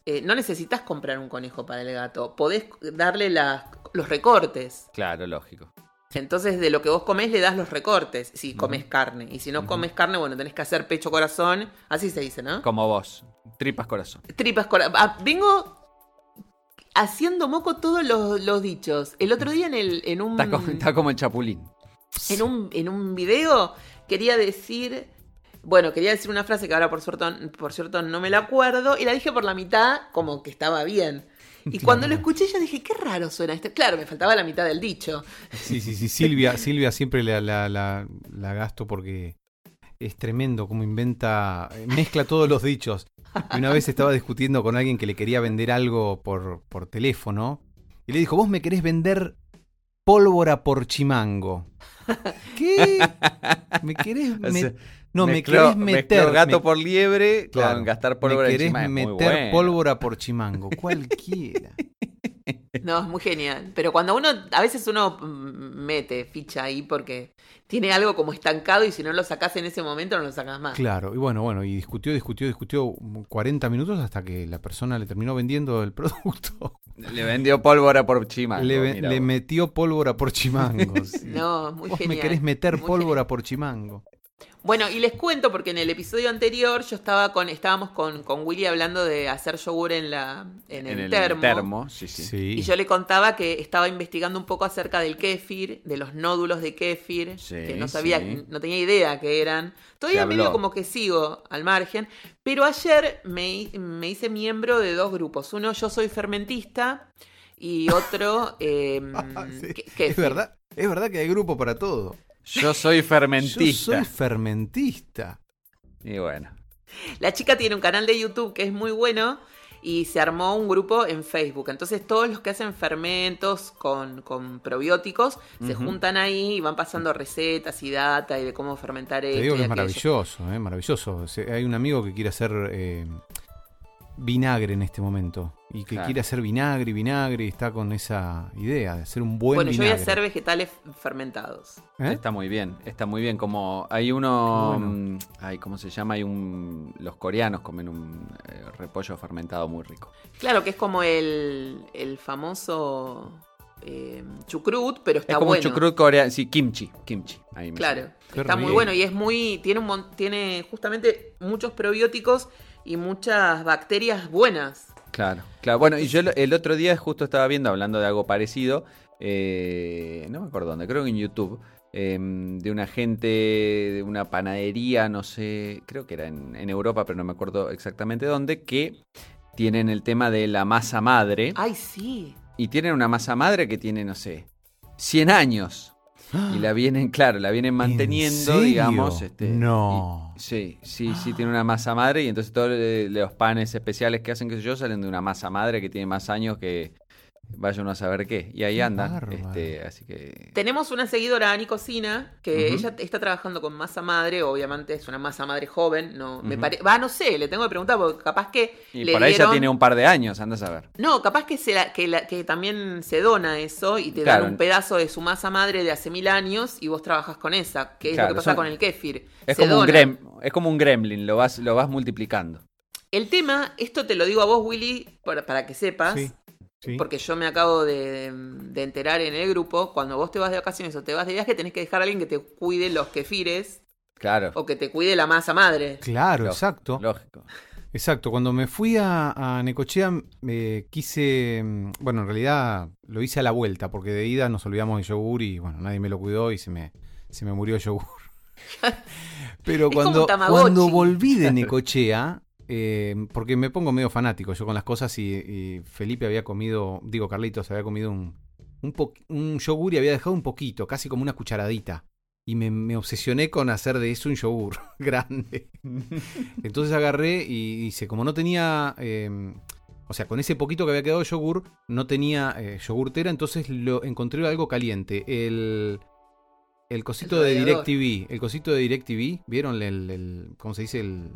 eh, no necesitas comprar un conejo para el gato. Podés darle las- los recortes. Claro, lógico. Entonces, de lo que vos comés, le das los recortes. Si comes carne. Y si no comes carne, bueno, tenés que hacer pecho corazón. Así se dice, ¿no? Como vos. Tripas corazón. Tripas corazón. vengo haciendo moco todos los, los dichos. El otro día en, el, en un. Está como, está como el chapulín. en un, en un video quería decir. Bueno, quería decir una frase que ahora por cierto, por cierto no me la acuerdo. Y la dije por la mitad, como que estaba bien. <laughs> Y cuando lo escuché, yo dije, qué raro suena esto. Claro, me faltaba la mitad del dicho. Sí, sí, sí. Silvia, <laughs> Silvia siempre la, la, la, la gasto porque es tremendo como inventa, mezcla todos los dichos. Y una vez estaba discutiendo con alguien que le quería vender algo por, por teléfono y le dijo, vos me querés vender pólvora por chimango. <laughs> ¿Qué? ¿Me querés O sea, met- No, me querés meter... gato me- por liebre Claro, con gastar pólvora me querés meter pólvora por chimango. Cualquiera. <laughs> No, es muy genial. Pero cuando uno, a veces uno mm, mete ficha ahí porque tiene algo como estancado y si no lo sacás en ese momento no lo sacás más. Claro, y bueno, bueno, y discutió, discutió, discutió 40 minutos hasta que la persona le terminó vendiendo el <laughs> producto. Le vendió pólvora por chima. le metió pólvora por chimango. <laughs> sí. No, muy Vos genial. me querés meter Muy pólvora por chimango. Bueno, y les cuento porque en el episodio anterior yo estaba con, estábamos con, con Willy hablando de hacer yogur en la, en el, termo. sí, sí. Sí. Y yo le contaba que estaba investigando un poco acerca del kéfir, de los nódulos de kéfir, Sí, que no sabía, sí. no tenía idea que eran. Todavía medio como que sigo al margen. Pero ayer me, me hice miembro de dos grupos. Uno, yo soy fermentista, y otro, <laughs> eh, Ah, Es verdad, es verdad que hay grupo para todo. Yo soy <laughs> fermentista. Yo soy fermentista. Y bueno. La chica tiene un canal de YouTube que es muy bueno y se armó un grupo en Facebook. Entonces todos los que hacen fermentos con, con probióticos se juntan ahí y van pasando recetas y data y de cómo fermentar esto Te digo que es maravilloso, eh, maravilloso. Hay un amigo que quiere hacer eh, vinagre en este momento. Y que Claro. quiere hacer vinagre, vinagre, y está con esa idea de hacer un buen Bueno, yo voy a hacer vegetales fermentados. ¿Eh? Está muy bien, está muy bien. Como hay uno, bueno. mm, ay, ¿cómo se llama? Hay un, los coreanos comen un eh, repollo fermentado muy rico. Claro que es como el, el famoso eh, chucrut, pero está es como bueno. chucrut coreano, sí, kimchi, kimchi. Ahí me Claro, está muy bueno y es muy tiene un mon- tiene justamente muchos probióticos y muchas bacterias buenas. Claro, claro. Bueno, y yo el otro día justo estaba viendo, hablando de algo parecido, eh, no me acuerdo dónde, creo que en YouTube, eh, de una gente de una panadería, no sé, creo que era en, en Europa, pero no me acuerdo exactamente dónde, que tienen el tema de la masa madre. Ay, sí. Y tienen una masa madre que tiene, no sé, 100 años. Y la vienen, claro, la vienen manteniendo, digamos. Este, No. y- sí, sí, sí, tiene una masa madre. Y entonces todos los panes especiales que hacen, qué sé yo, salen de una masa madre que tiene más años que vaya uno a saber qué. Y ahí Qué andan. bárbaro. Este, así que. Tenemos una seguidora, Ani Cocina, que ella está trabajando con masa madre, obviamente es una masa madre joven, no me pare- va, no sé, le tengo que preguntar porque capaz que Y le por ahí ya dieron- tiene un par de años, andas a ver. No, capaz que, se la- que, la- que también se dona eso y te Claro. dan un pedazo de su masa madre de hace mil años y vos trabajas con esa, que es Claro, lo que pasa son- con el kéfir. Es se como, un grem, es como un gremlin, lo vas, lo vas multiplicando. El tema, esto te lo digo a vos, Willy, para, para que sepas, Sí, sí. porque yo me acabo de, de enterar en el grupo, cuando vos te vas de vacaciones o te vas de viaje, tenés que dejar a alguien que te cuide los kefires Claro. o que te cuide la masa madre. Claro, Lógico, exacto. Lógico. Exacto, cuando me fui a, a Necochea eh, quise, mm, bueno, en realidad lo hice a la vuelta, porque de ida nos olvidamos del yogur y bueno, nadie me lo cuidó y se me, se me murió el yogur. <laughs> Pero cuando, cuando volví de Necochea, eh, porque me pongo medio fanático yo con las cosas y, y Felipe había comido, digo Carlitos, había comido un, un, po- un yogur y había dejado un poquito, casi como una cucharadita. Y me, me obsesioné con hacer de eso un yogur <laughs> grande. Entonces agarré y hice, como no tenía, eh, o sea, con ese poquito que había quedado de yogur, no tenía eh, yogurtera, entonces lo encontré algo caliente. El, el cosito El de. DirecTV, el cosito de DirecTV, ¿vieron el, el- ¿cómo se dice? El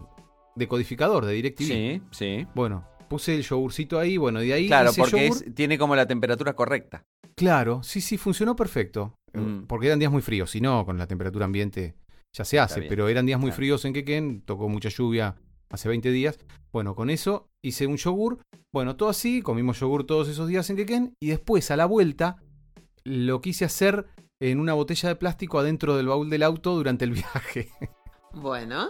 decodificador de DirecTV. Sí, sí. Bueno, puse el yogurcito ahí, bueno, de ahí Claro, porque yogur- es- tiene como la temperatura correcta. Claro, sí, sí, funcionó perfecto. Eh, Mm. Porque eran días muy fríos, si no, con la temperatura ambiente ya se hace, pero eran días muy Claro. fríos en Quequén, tocó mucha lluvia hace 20 días. Bueno, con eso hice un yogur. Bueno, todo así, comimos yogur todos esos días en Quequén. Y después, a la vuelta, lo quise hacer en una botella de plástico adentro del baúl del auto durante el <laughs> viaje. Bueno.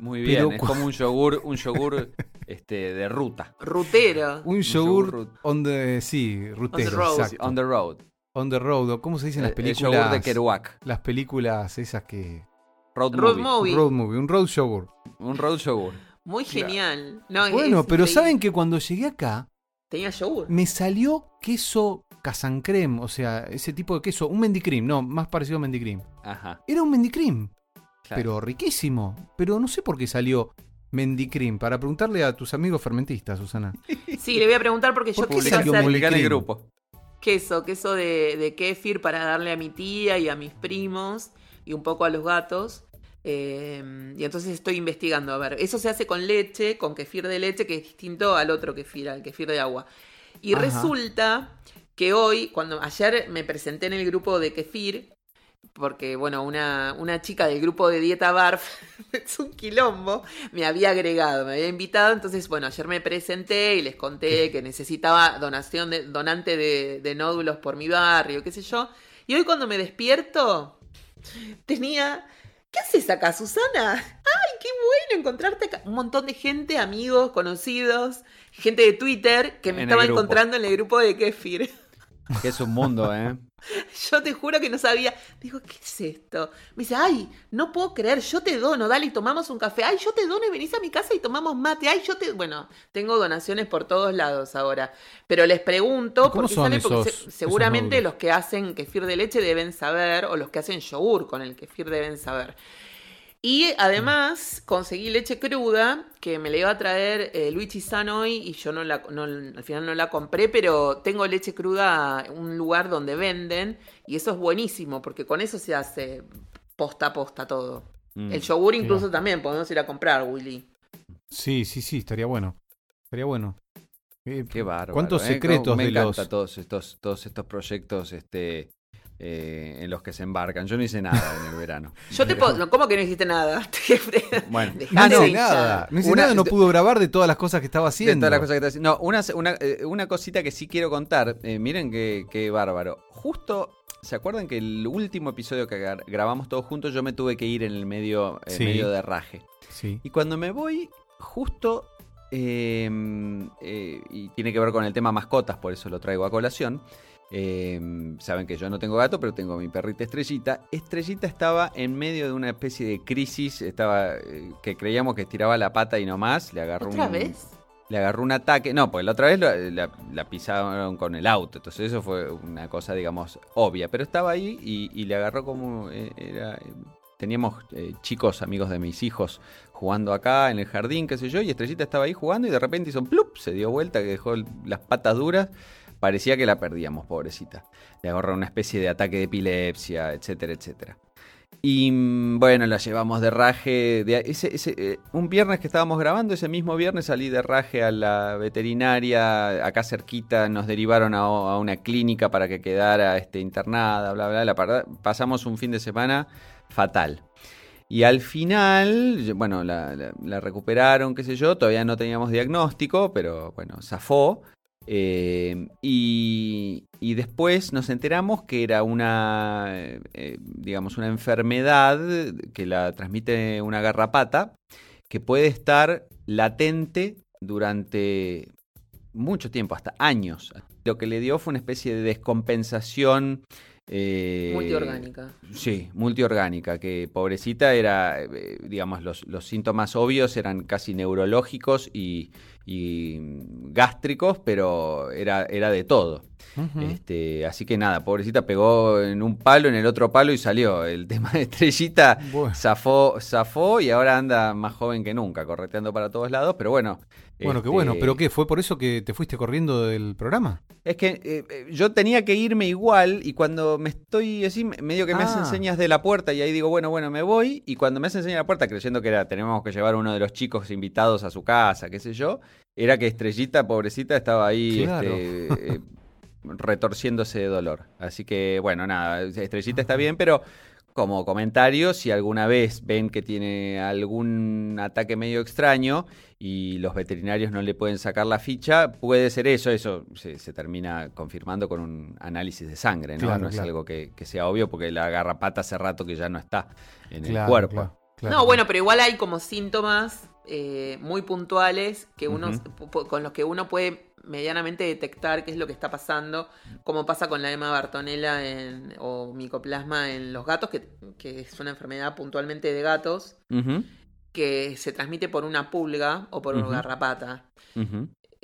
Muy bien, Pero es como un yogur, un yogur <laughs> este, de ruta. Rutero. Un yogur yogur on the, sí, rutero, road. exacto. On the road. On the road, o ¿cómo se dice en las El- el películas? yogur de Kerouac. Las películas esas que... Road, Road movie. movie. Road movie, un road yogur. Un road yogur. Muy genial. No, Bueno, es pero saben que cuando llegué acá, Tenía yogur. me salió queso casancrem, o sea, ese tipo de queso, un mendicrim, no, más parecido a mendicrim. Ajá. Era un mendicrim, claro. pero riquísimo. Pero no sé por qué salió mendicrim, para preguntarle a tus amigos fermentistas, Susana. <laughs> Sí, le voy a preguntar porque yo ¿Por qué quiero salió hacer en el grupo. queso, queso de, de kéfir para darle a mi tía y a mis primos y un poco a los gatos. Eh, y entonces estoy investigando. A ver, eso se hace con leche, con kefir de leche, que es distinto al otro kefir, al kefir de agua. Y Ajá. resulta que hoy, cuando ayer me presenté en el grupo de kefir, porque bueno, una, una chica del grupo de Dieta Barf, <laughs> es un quilombo, me había agregado, me había invitado, entonces bueno, ayer me presenté y les conté que necesitaba donación de, donante de, de nódulos por mi barrio, qué sé yo. Y hoy cuando me despierto, tenía... ¿Qué haces acá, Susana? ¡Ay, qué bueno encontrarte acá! Un montón de gente, amigos, conocidos, gente de Twitter que me En estaba encontrando en el grupo de Kefir. Que es un mundo, ¿eh? <laughs> Yo te juro que no sabía. Digo, ¿qué es esto? Me dice, ay, no puedo creer, yo te dono, dale, y tomamos un café. Ay, yo te dono y venís a mi casa y tomamos mate. Ay, yo te. Bueno, tengo donaciones por todos lados ahora. Pero les pregunto, ¿Cómo porque son sale porque esos- se- esos seguramente los que hacen kefir de leche deben saber, o los que hacen yogur con el kefir deben saber. Y además conseguí leche cruda que me la iba a traer eh, Luigi San hoy y yo no la, no- al final no la compré, pero tengo leche cruda en un lugar donde venden y eso es buenísimo porque con eso se hace posta a posta todo. Mm. El yogur incluso Mira. también podemos ir a comprar, Willy. Sí, sí, sí, estaría bueno. Estaría bueno. Eh, Qué bárbaro. ¿Cuántos ¿eh? secretos me de los- todos estos, todos estos proyectos este, eh, en los que se embarcan. Yo no hice nada en el verano. <laughs> Yo te puedo... no, ¿Cómo que no hiciste nada? <laughs> Bueno, Dejate No, de nada. No hice Una- nada, no pudo grabar de todas las cosas que estaba De haciendo. todas las cosas que está haciendo. No, una, una, eh, una cosita que sí quiero contar. Eh, miren qué, qué bárbaro. Justo, ¿se acuerdan que el último episodio que gra- grabamos todos juntos yo me tuve que ir en el medio, en medio de raje? Sí. Y cuando me voy, justo, eh, eh, y tiene que ver con el tema mascotas, por eso lo traigo a colación. Eh, saben que yo no tengo gato, pero tengo mi perrita Estrellita. Estrellita estaba en medio de una especie de crisis, estaba eh, que creíamos que estiraba la pata y no más. Le agarró ¿Otra un, vez? le agarró un ataque. No, pues la otra vez la, la- la pisaron con el auto. Entonces eso fue una cosa, digamos, obvia. Pero estaba ahí y, y le agarró como... eh, era, teníamos eh, chicos, amigos de mis hijos, jugando acá en el jardín, qué sé yo. Y Estrellita estaba ahí jugando y de repente hizo un plup, se dio vuelta, que dejó las patas duras. Parecía que la perdíamos, pobrecita. Le agarró una especie de ataque de epilepsia, etcétera, etcétera. Y mm, bueno, la llevamos de raje. Ese, eh, un viernes que estábamos grabando, ese mismo viernes salí de raje a la veterinaria, acá cerquita, nos derivaron a, una clínica para que quedara este, internada, bla, bla, la parda- pasamos un fin de semana fatal. Y al final, bueno, la recuperaron, qué sé yo, todavía no teníamos diagnóstico, pero bueno, zafó. Eh, y, y después nos enteramos que era una, eh, digamos, una enfermedad que la transmite una garrapata que puede estar latente durante mucho tiempo, hasta años. Lo que le dio fue una especie de descompensación. eh, Multiorgánica. Sí, multiorgánica, que pobrecita era, digamos, los, los síntomas obvios eran casi neurológicos y, y gástricos, pero era, era de todo. Este, así que nada, pobrecita pegó en un palo, en el otro palo y salió. El <laughs> tema de Estrellita Bueno. zafó, zafó y ahora anda más joven que nunca, correteando para todos lados, pero bueno. Bueno, qué este, bueno. ¿Pero qué? ¿Fue por eso que te fuiste corriendo del programa? Es que eh, eh, yo tenía que irme igual y cuando me estoy así, me- medio que me hacen Ah. señas de la puerta y ahí digo, bueno, bueno, me voy. Y cuando me hacen señas de la puerta, creyendo que era, tenemos que llevar a uno de los chicos invitados a su casa, qué sé yo, era que Estrellita, pobrecita, estaba ahí Claro. este, eh, retorciéndose de dolor. Así que, bueno, nada, Estrellita está bien, pero como comentario, si alguna vez ven que tiene algún ataque medio extraño y los veterinarios no le pueden sacar la ficha, puede ser eso, eso se, termina confirmando con un análisis de sangre, ¿no? no es algo que, sea obvio porque la garrapata hace rato que ya no está en el cuerpo. No, bueno, pero igual hay como síntomas eh, muy puntuales que uno, con los que uno puede medianamente detectar qué es lo que está pasando, como pasa con la ema bartonella o micoplasma en los gatos, que, es una enfermedad puntualmente de gatos, que se transmite por una pulga o por una garrapata.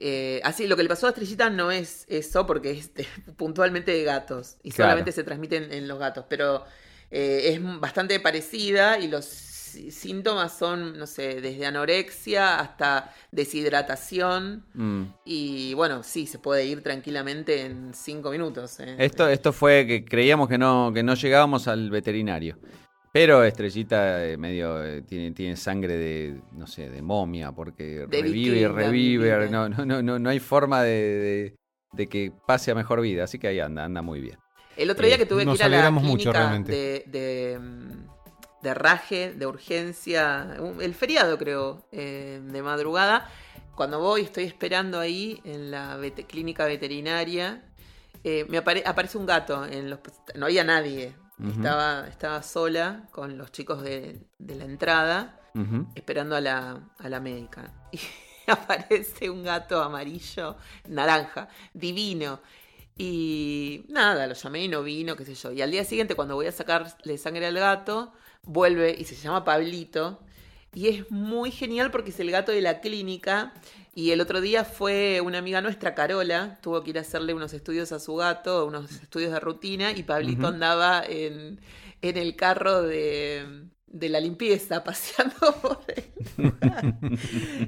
Eh, así, lo que le pasó a Estrellita no es eso, porque es <laughs> puntualmente de gatos y solamente se transmiten en los gatos, pero eh, es bastante parecida y los síntomas son, no sé, desde anorexia hasta deshidratación. Mm. Y bueno, sí, se puede ir tranquilamente en cinco minutos. ¿eh? Esto, esto fue que creíamos que no, que no llegábamos al veterinario. Pero Estrellita eh, medio eh, tiene, tiene sangre de, no sé, de momia, porque revive y revive. No, no, no, no, hay forma de, que pase a mejor vida. Así que ahí anda, anda muy bien. El otro día que tuve que ir a la clínica de mm, de raje, de urgencia, el feriado creo, eh, de madrugada. Cuando voy, estoy esperando ahí en la clínica veterinaria, eh, me aparece un gato, en los, no había nadie, estaba, estaba sola con los chicos de, la entrada, esperando a la, a la médica. <laughs> Y aparece un gato amarillo, naranja, divino. Y nada, lo llamé y no vino, qué sé yo. Y al día siguiente, cuando voy a sacarle sangre al gato, vuelve y se llama Pablito. Y es muy genial porque es el gato de la clínica. Y el otro día fue una amiga nuestra, Carola, tuvo que ir a hacerle unos estudios a su gato, unos estudios de rutina, y Pablito andaba en, en, el carro de, de la limpieza, <laughs> paseando por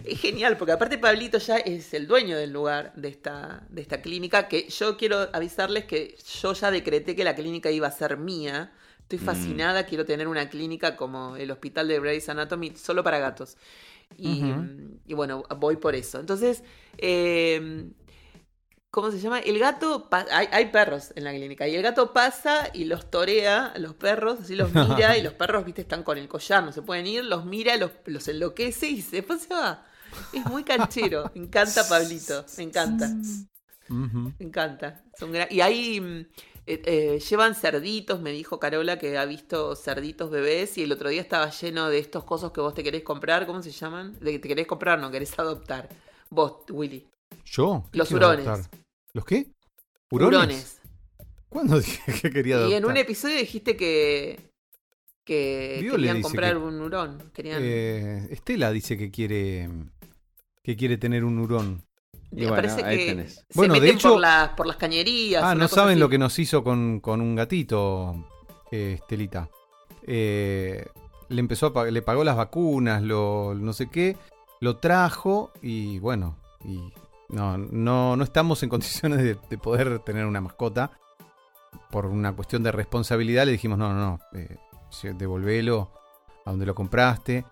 es genial, porque aparte Pablito ya es el dueño del lugar de esta, de esta clínica, que yo quiero avisarles que yo ya decreté que la clínica iba a ser mía Estoy mm. fascinada, quiero tener una clínica como el hospital de Grey's Anatomy solo para gatos. Y, bueno, voy por eso. Entonces, em, ¿cómo se llama? El gato, hay, perros en la clínica, y el gato pasa y los torea, los perros, así los <laughs> mira, y los perros, viste, están con el collar, no se pueden ir, los mira, los, los enloquece y después se va. Es muy canchero, me encanta Pablito, me encanta. <laughs> Me encanta. y hay eh, eh, llevan cerditos, me dijo Carola que ha visto cerditos bebés y el otro día estaba lleno de estos cosas que vos te querés comprar, ¿cómo se llaman? De que te querés comprar, no querés adoptar. Vos, Willy. ¿Yo? Los hurones. ¿Los qué? ¿Hurones? ¿Cuándo <laughs> dije que quería adoptar? Y en un episodio dijiste que que querían comprar un hurón. Eh, Estela dice que quiere que quiere tener un hurón. Me parece que se bueno, meten de hecho, por, las, por las cañerías. Ah, no saben lo que nos hizo con, un gatito, eh, Estelita. Eh, le empezó a, le pagó las vacunas, lo no sé qué, lo trajo y bueno, y no, no, no estamos en <laughs> condiciones de, poder tener una mascota. Por una cuestión de responsabilidad le dijimos, no, no, no, eh, devolvelo a donde lo compraste.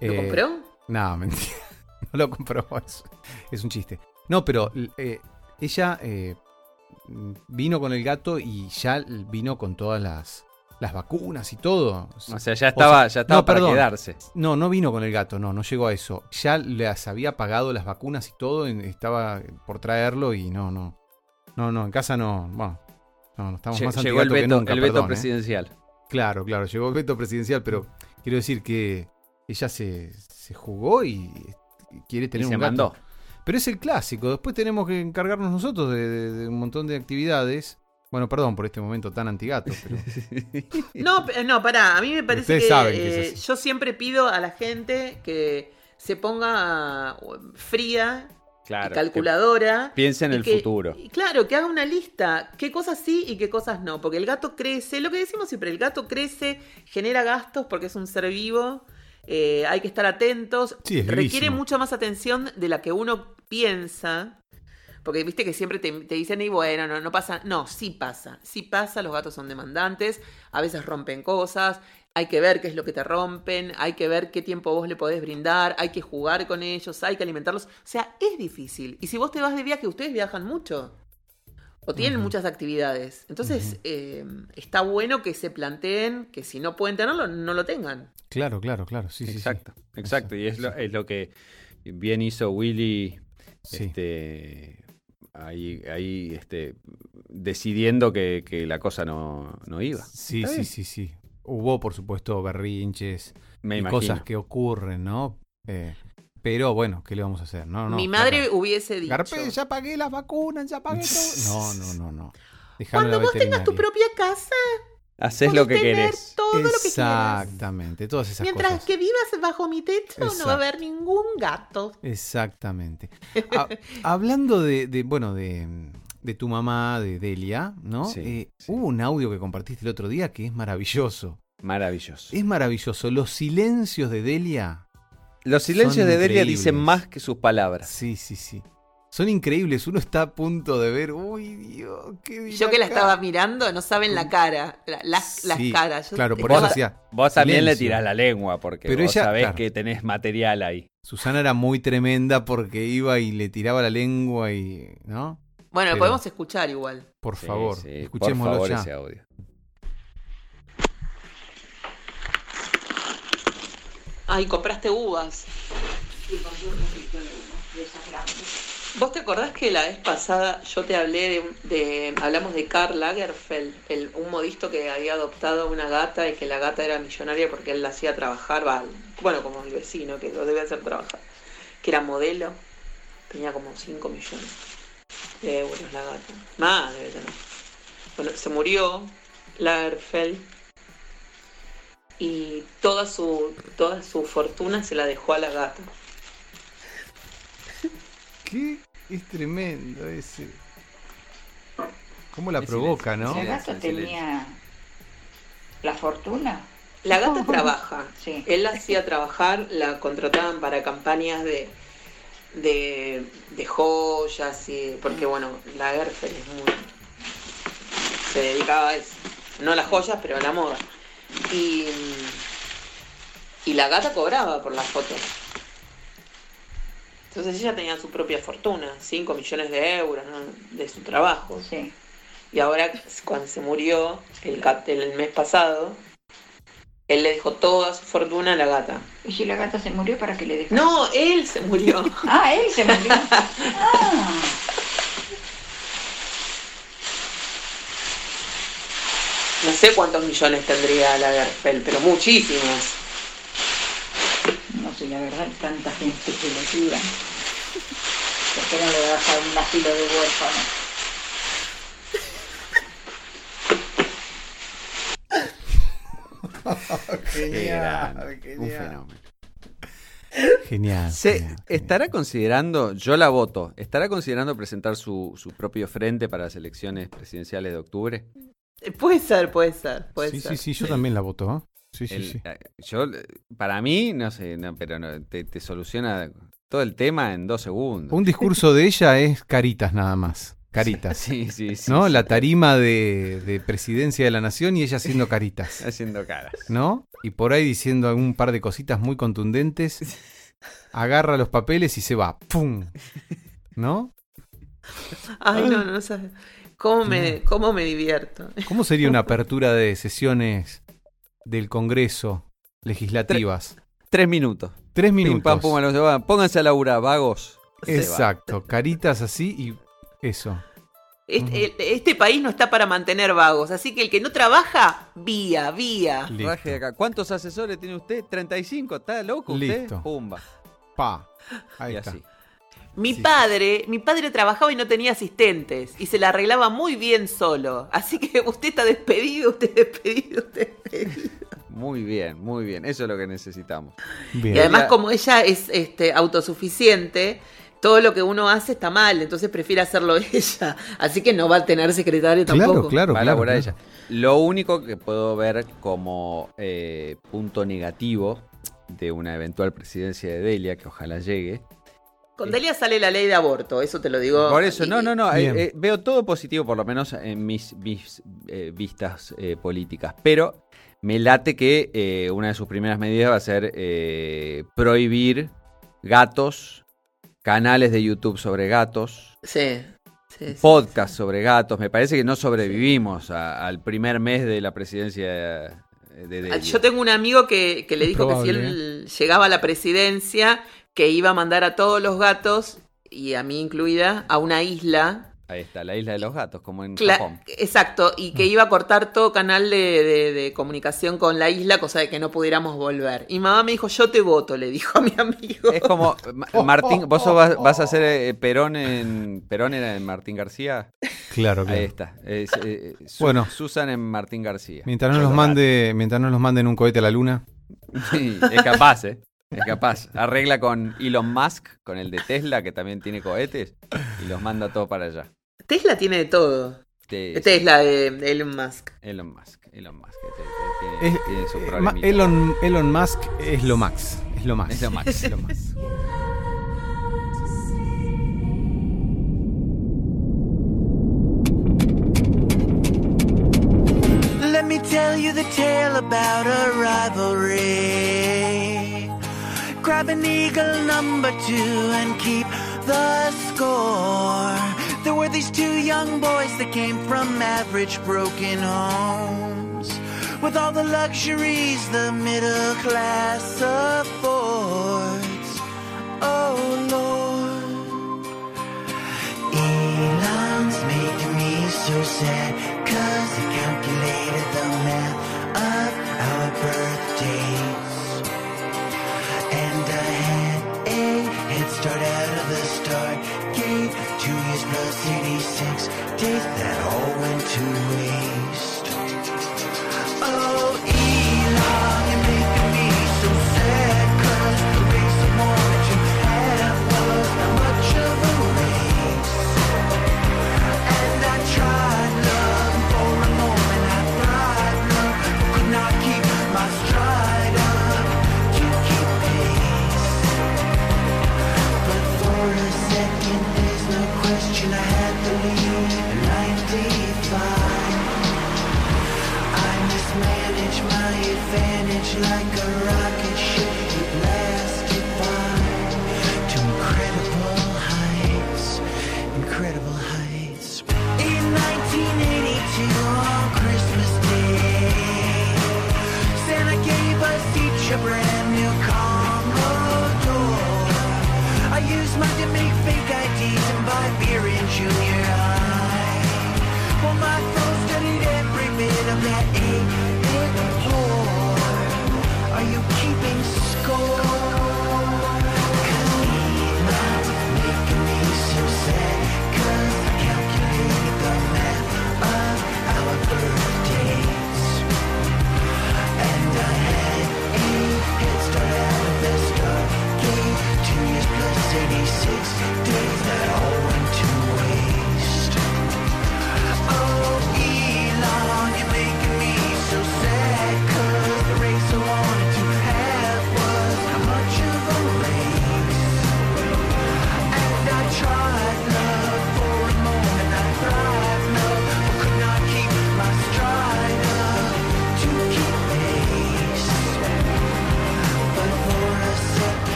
¿Lo compró? No, mentira. <laughs> No lo compró, <laughs> es un chiste. No, pero eh, ella eh, vino con el gato y ya vino con todas las, las vacunas y todo. O sea, ya estaba, ya estaba para quedarse. No, no vino con el gato, no, no llegó a eso. Ya les había pagado las vacunas y todo, estaba por traerlo y no, no. No, no, en casa no. Bueno, no, no estamos más Llegó el veto, el veto ¿eh? presidencial. Claro, claro, llegó el veto presidencial, pero quiero decir que ella se, se jugó y quiere tener un se Mandó. Pero es el clásico. Después tenemos que encargarnos nosotros de, un montón de actividades. Bueno, perdón por este momento tan antigato. Pero... <laughs> no, no, pará. A mí me parece que, eh, yo siempre pido a la gente que se ponga fría calculadora. Piense en el futuro. Claro, que haga una lista, qué cosas sí y qué cosas no, porque el gato crece, lo que decimos siempre, el gato crece, genera gastos porque es un ser vivo, eh, hay que estar atentos, requiere mucha más atención de la que uno piensa. Porque viste que siempre te, dicen, y bueno, no, no pasa. No, sí pasa. Sí pasa, los gatos son demandantes, a veces rompen cosas, hay que ver qué es lo que te rompen, hay que ver qué tiempo vos le podés brindar, hay que jugar con ellos, hay que alimentarlos. O sea, es difícil. Y si vos te vas de viaje, ustedes viajan mucho. o tienen muchas actividades. Entonces, eh, está bueno que se planteen que si no pueden tenerlo, no lo tengan. Claro, claro, claro. Sí, sí, sí. exacto, exacto. Y es lo, es lo que bien hizo Willy Sí. este, ahí, ahí este, decidiendo que, que la cosa no, no iba. Sí, sí, sí, sí. Hubo, por supuesto, berrinches Me y imagino. cosas que ocurren, ¿no? Eh, pero bueno, ¿qué le vamos a hacer? No, no, Mi madre hubiese dicho. Garpe, ya pagué las vacunas, ya pagué <laughs> todo. No, no, no, no. Cuando vos tengas tu propia casa, Haces lo que querés. todo lo que quieras. Exactamente, todas esas Mientras cosas. que vivas bajo mi techo, no va a haber ningún gato. Exactamente. <laughs> Ha- hablando de, de, bueno, de, de tu mamá, de Delia, ¿no? Sí, Eh, sí. Hubo un audio que compartiste el otro día que es maravilloso. Maravilloso. Es maravilloso. Los silencios de Delia. Los silencios de Delia increíbles. dicen más que sus palabras. Sí, sí, sí. Son increíbles. Uno está a punto de ver. Uy, Dios, qué dirá Yo que la acá? estaba mirando, no saben la cara, la- las, las Sí, caras. Yo Claro, por estaba- eso decía. Vos también le tirás la lengua porque Pero vos ella- sabés claro. que tenés material ahí. Susana era muy tremenda porque iba y le tiraba la lengua y. ¿No? Bueno, lo Pero- podemos escuchar igual. Por Sí, favor, sí, por escuchémoslo favor ya. ese audio. Ay, compraste uvas. ¿Vos te acordás que la vez pasada yo te hablé de, de- hablamos de Karl Lagerfeld, el, un modisto que había adoptado una gata y que la gata era millonaria porque él la hacía trabajar, bueno, como el vecino que lo debe hacer trabajar, que era modelo, tenía como 5 millones de euros la gata, más debe tener. Bueno, se murió Lagerfeld y toda su, toda su fortuna se la dejó a la gata. ¿Qué? Es tremendo ese. ¿Cómo la Es provoca, silencio, no? ¿La gata tenía la fortuna? La gata <laughs> trabaja. Sí. Él la hacía trabajar, la contrataban para campañas de, de, de joyas, y, porque bueno, la Gerfeld es muy... se dedicaba a eso. No a las joyas, pero a la moda. Y, y la gata cobraba por las fotos. Entonces ella tenía su propia fortuna, 5 millones de euros ¿no? de su trabajo. Sí. Y ahora, cuando se murió el, el mes pasado, él le dejó toda su fortuna a la gata. ¿Y si la gata se murió para que le dejara? No, él se murió. <laughs> Ah, él se murió. <laughs> Ah, No sé cuántos millones tendría la Gerfeld, pero muchísimos. Sé, la verdad, tanta gente que lo tira. ¿Por qué no le das a un asilo de huérfanos? <laughs> Qué grande, Un fenómeno. Genial. Se- genial, ¿Estará considerando, yo la voto, ¿estará considerando presentar su, su propio frente para las elecciones presidenciales de octubre? Eh, Puede ser, puede ser, puede Sí, ser. sí, sí, yo también la voto. Sí, sí, El- sí. eh, Yo, eh, para mí, no sé, no, pero no, te, te soluciona todo el tema en dos segundos. Un discurso de ella es caritas nada más. Caritas. <laughs> Sí, sí, sí. ¿No? sí. La tarima de, de presidencia de la nación y ella haciendo caritas. <laughs> Haciendo caras. ¿No? Y por ahí diciendo un par de cositas muy contundentes. Agarra los papeles y se va. ¡Pum! ¿No? Ay, no, no sabes. ¿Cómo me, cómo me divierto? ¿Cómo sería una <laughs> apertura de sesiones del Congreso legislativas? Tres minutos. Tres Pim, minutos. pam, pum, a los. Pónganse a laburar, vagos. Va. Exacto. Caritas así y eso. Este, este país no está para mantener vagos, así que el que no trabaja, vía, vía. Raje de acá. ¿Cuántos asesores tiene usted? ¿35? ¿Está loco usted? Listo. Pumba. Pa. Ahí y está. así. Mi Sí. padre, mi padre trabajaba y no tenía asistentes y se la arreglaba muy bien solo. Así que usted está despedido, usted despedido, usted despedido. Muy bien, muy bien. Eso es lo que necesitamos. Bien. Y además como ella es este autosuficiente, todo lo que uno hace está mal, entonces prefiere hacerlo <laughs> ella. Así que no va a tener secretario tampoco. Claro, claro, Va a claro. claro. ella. Lo único que puedo ver como eh, punto negativo de una eventual presidencia de Delia, que ojalá llegue. Con Delia sale la ley de aborto, eso te lo digo. Por eso, no, no, no. eh, eh, veo todo positivo, por lo menos en mis, mis, eh, vistas eh, políticas. Pero me late que eh, una de sus primeras medidas va a ser eh, prohibir gatos, canales de YouTube sobre gatos. Sí, Sí, sí, podcast sobre gatos. Me parece que no sobrevivimos a- al primer mes de la presidencia de. Ah, Yo tengo un amigo que, que le Es dijo que si él llegaba a la presidencia, que iba a mandar a todos los gatos, y a mí incluida, a una isla. Ahí está, la isla de los gatos, como en Cla- Japón. Exacto, y que iba a cortar todo canal de, de- de comunicación con la isla, cosa de que no pudiéramos volver. Y mamá me dijo, yo te voto, le dijo a mi amigo. Es como Ma- Martín, vos sos- vas, vas a ser eh, Perón en Perón era en Martín García. Claro, claro. Ahí está. Es, eh, Su- Bueno. Susan en Martín García. Mientras no los mande, mientras no los manden un cohete a la luna. Sí, es capaz, ¿eh? Es capaz. Arregla con Elon Musk, con el de Tesla, que también tiene cohetes, y los manda todo para allá. Tesla tiene de todo. Te- Tesla de, de Elon Musk. Elon Musk. Elon Musk. tiene, Es- tiene su eh, Elon, Elon Musk es lo max. Es lo más. Es lo Max, es lo Max. <laughs> Let me tell you the tale about an eagle number two and keep the score. There were these two young boys that came from average broken homes. With all the luxuries the middle class affords. Oh Lord. Elon's making me so sad Cause he calculated the math start out of the start. Gave two years plus 86 days That all went to waste. Oh like a rocket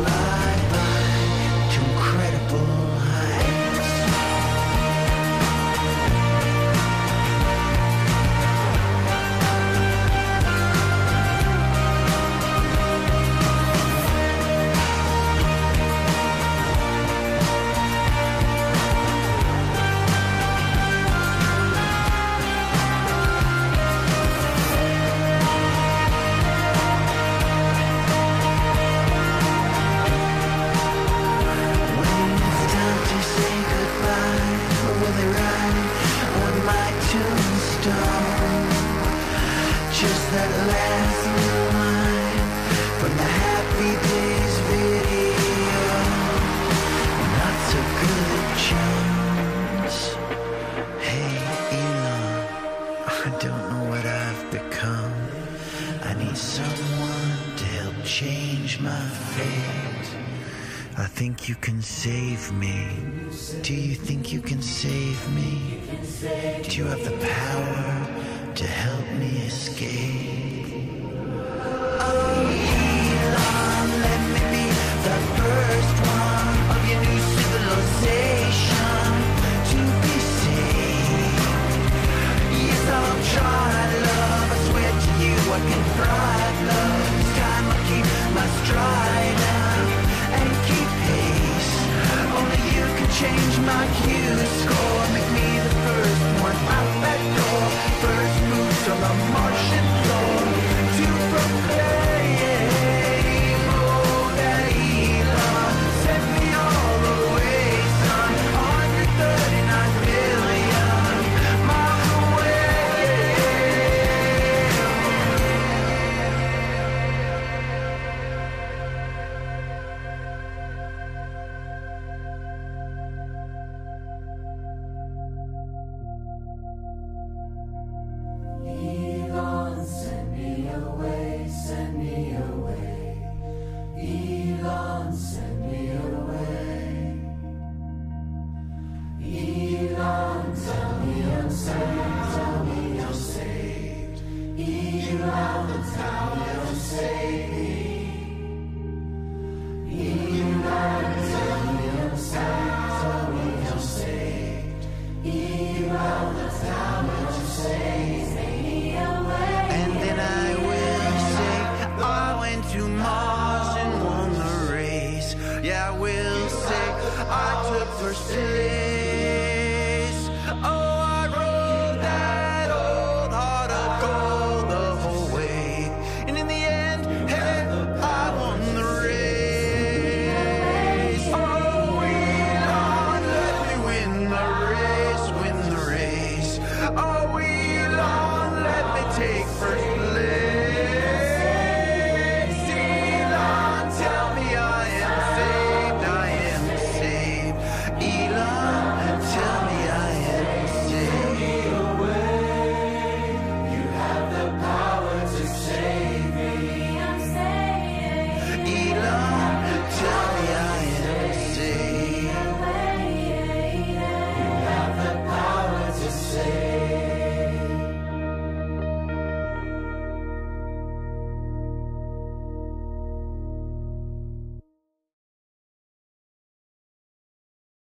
fly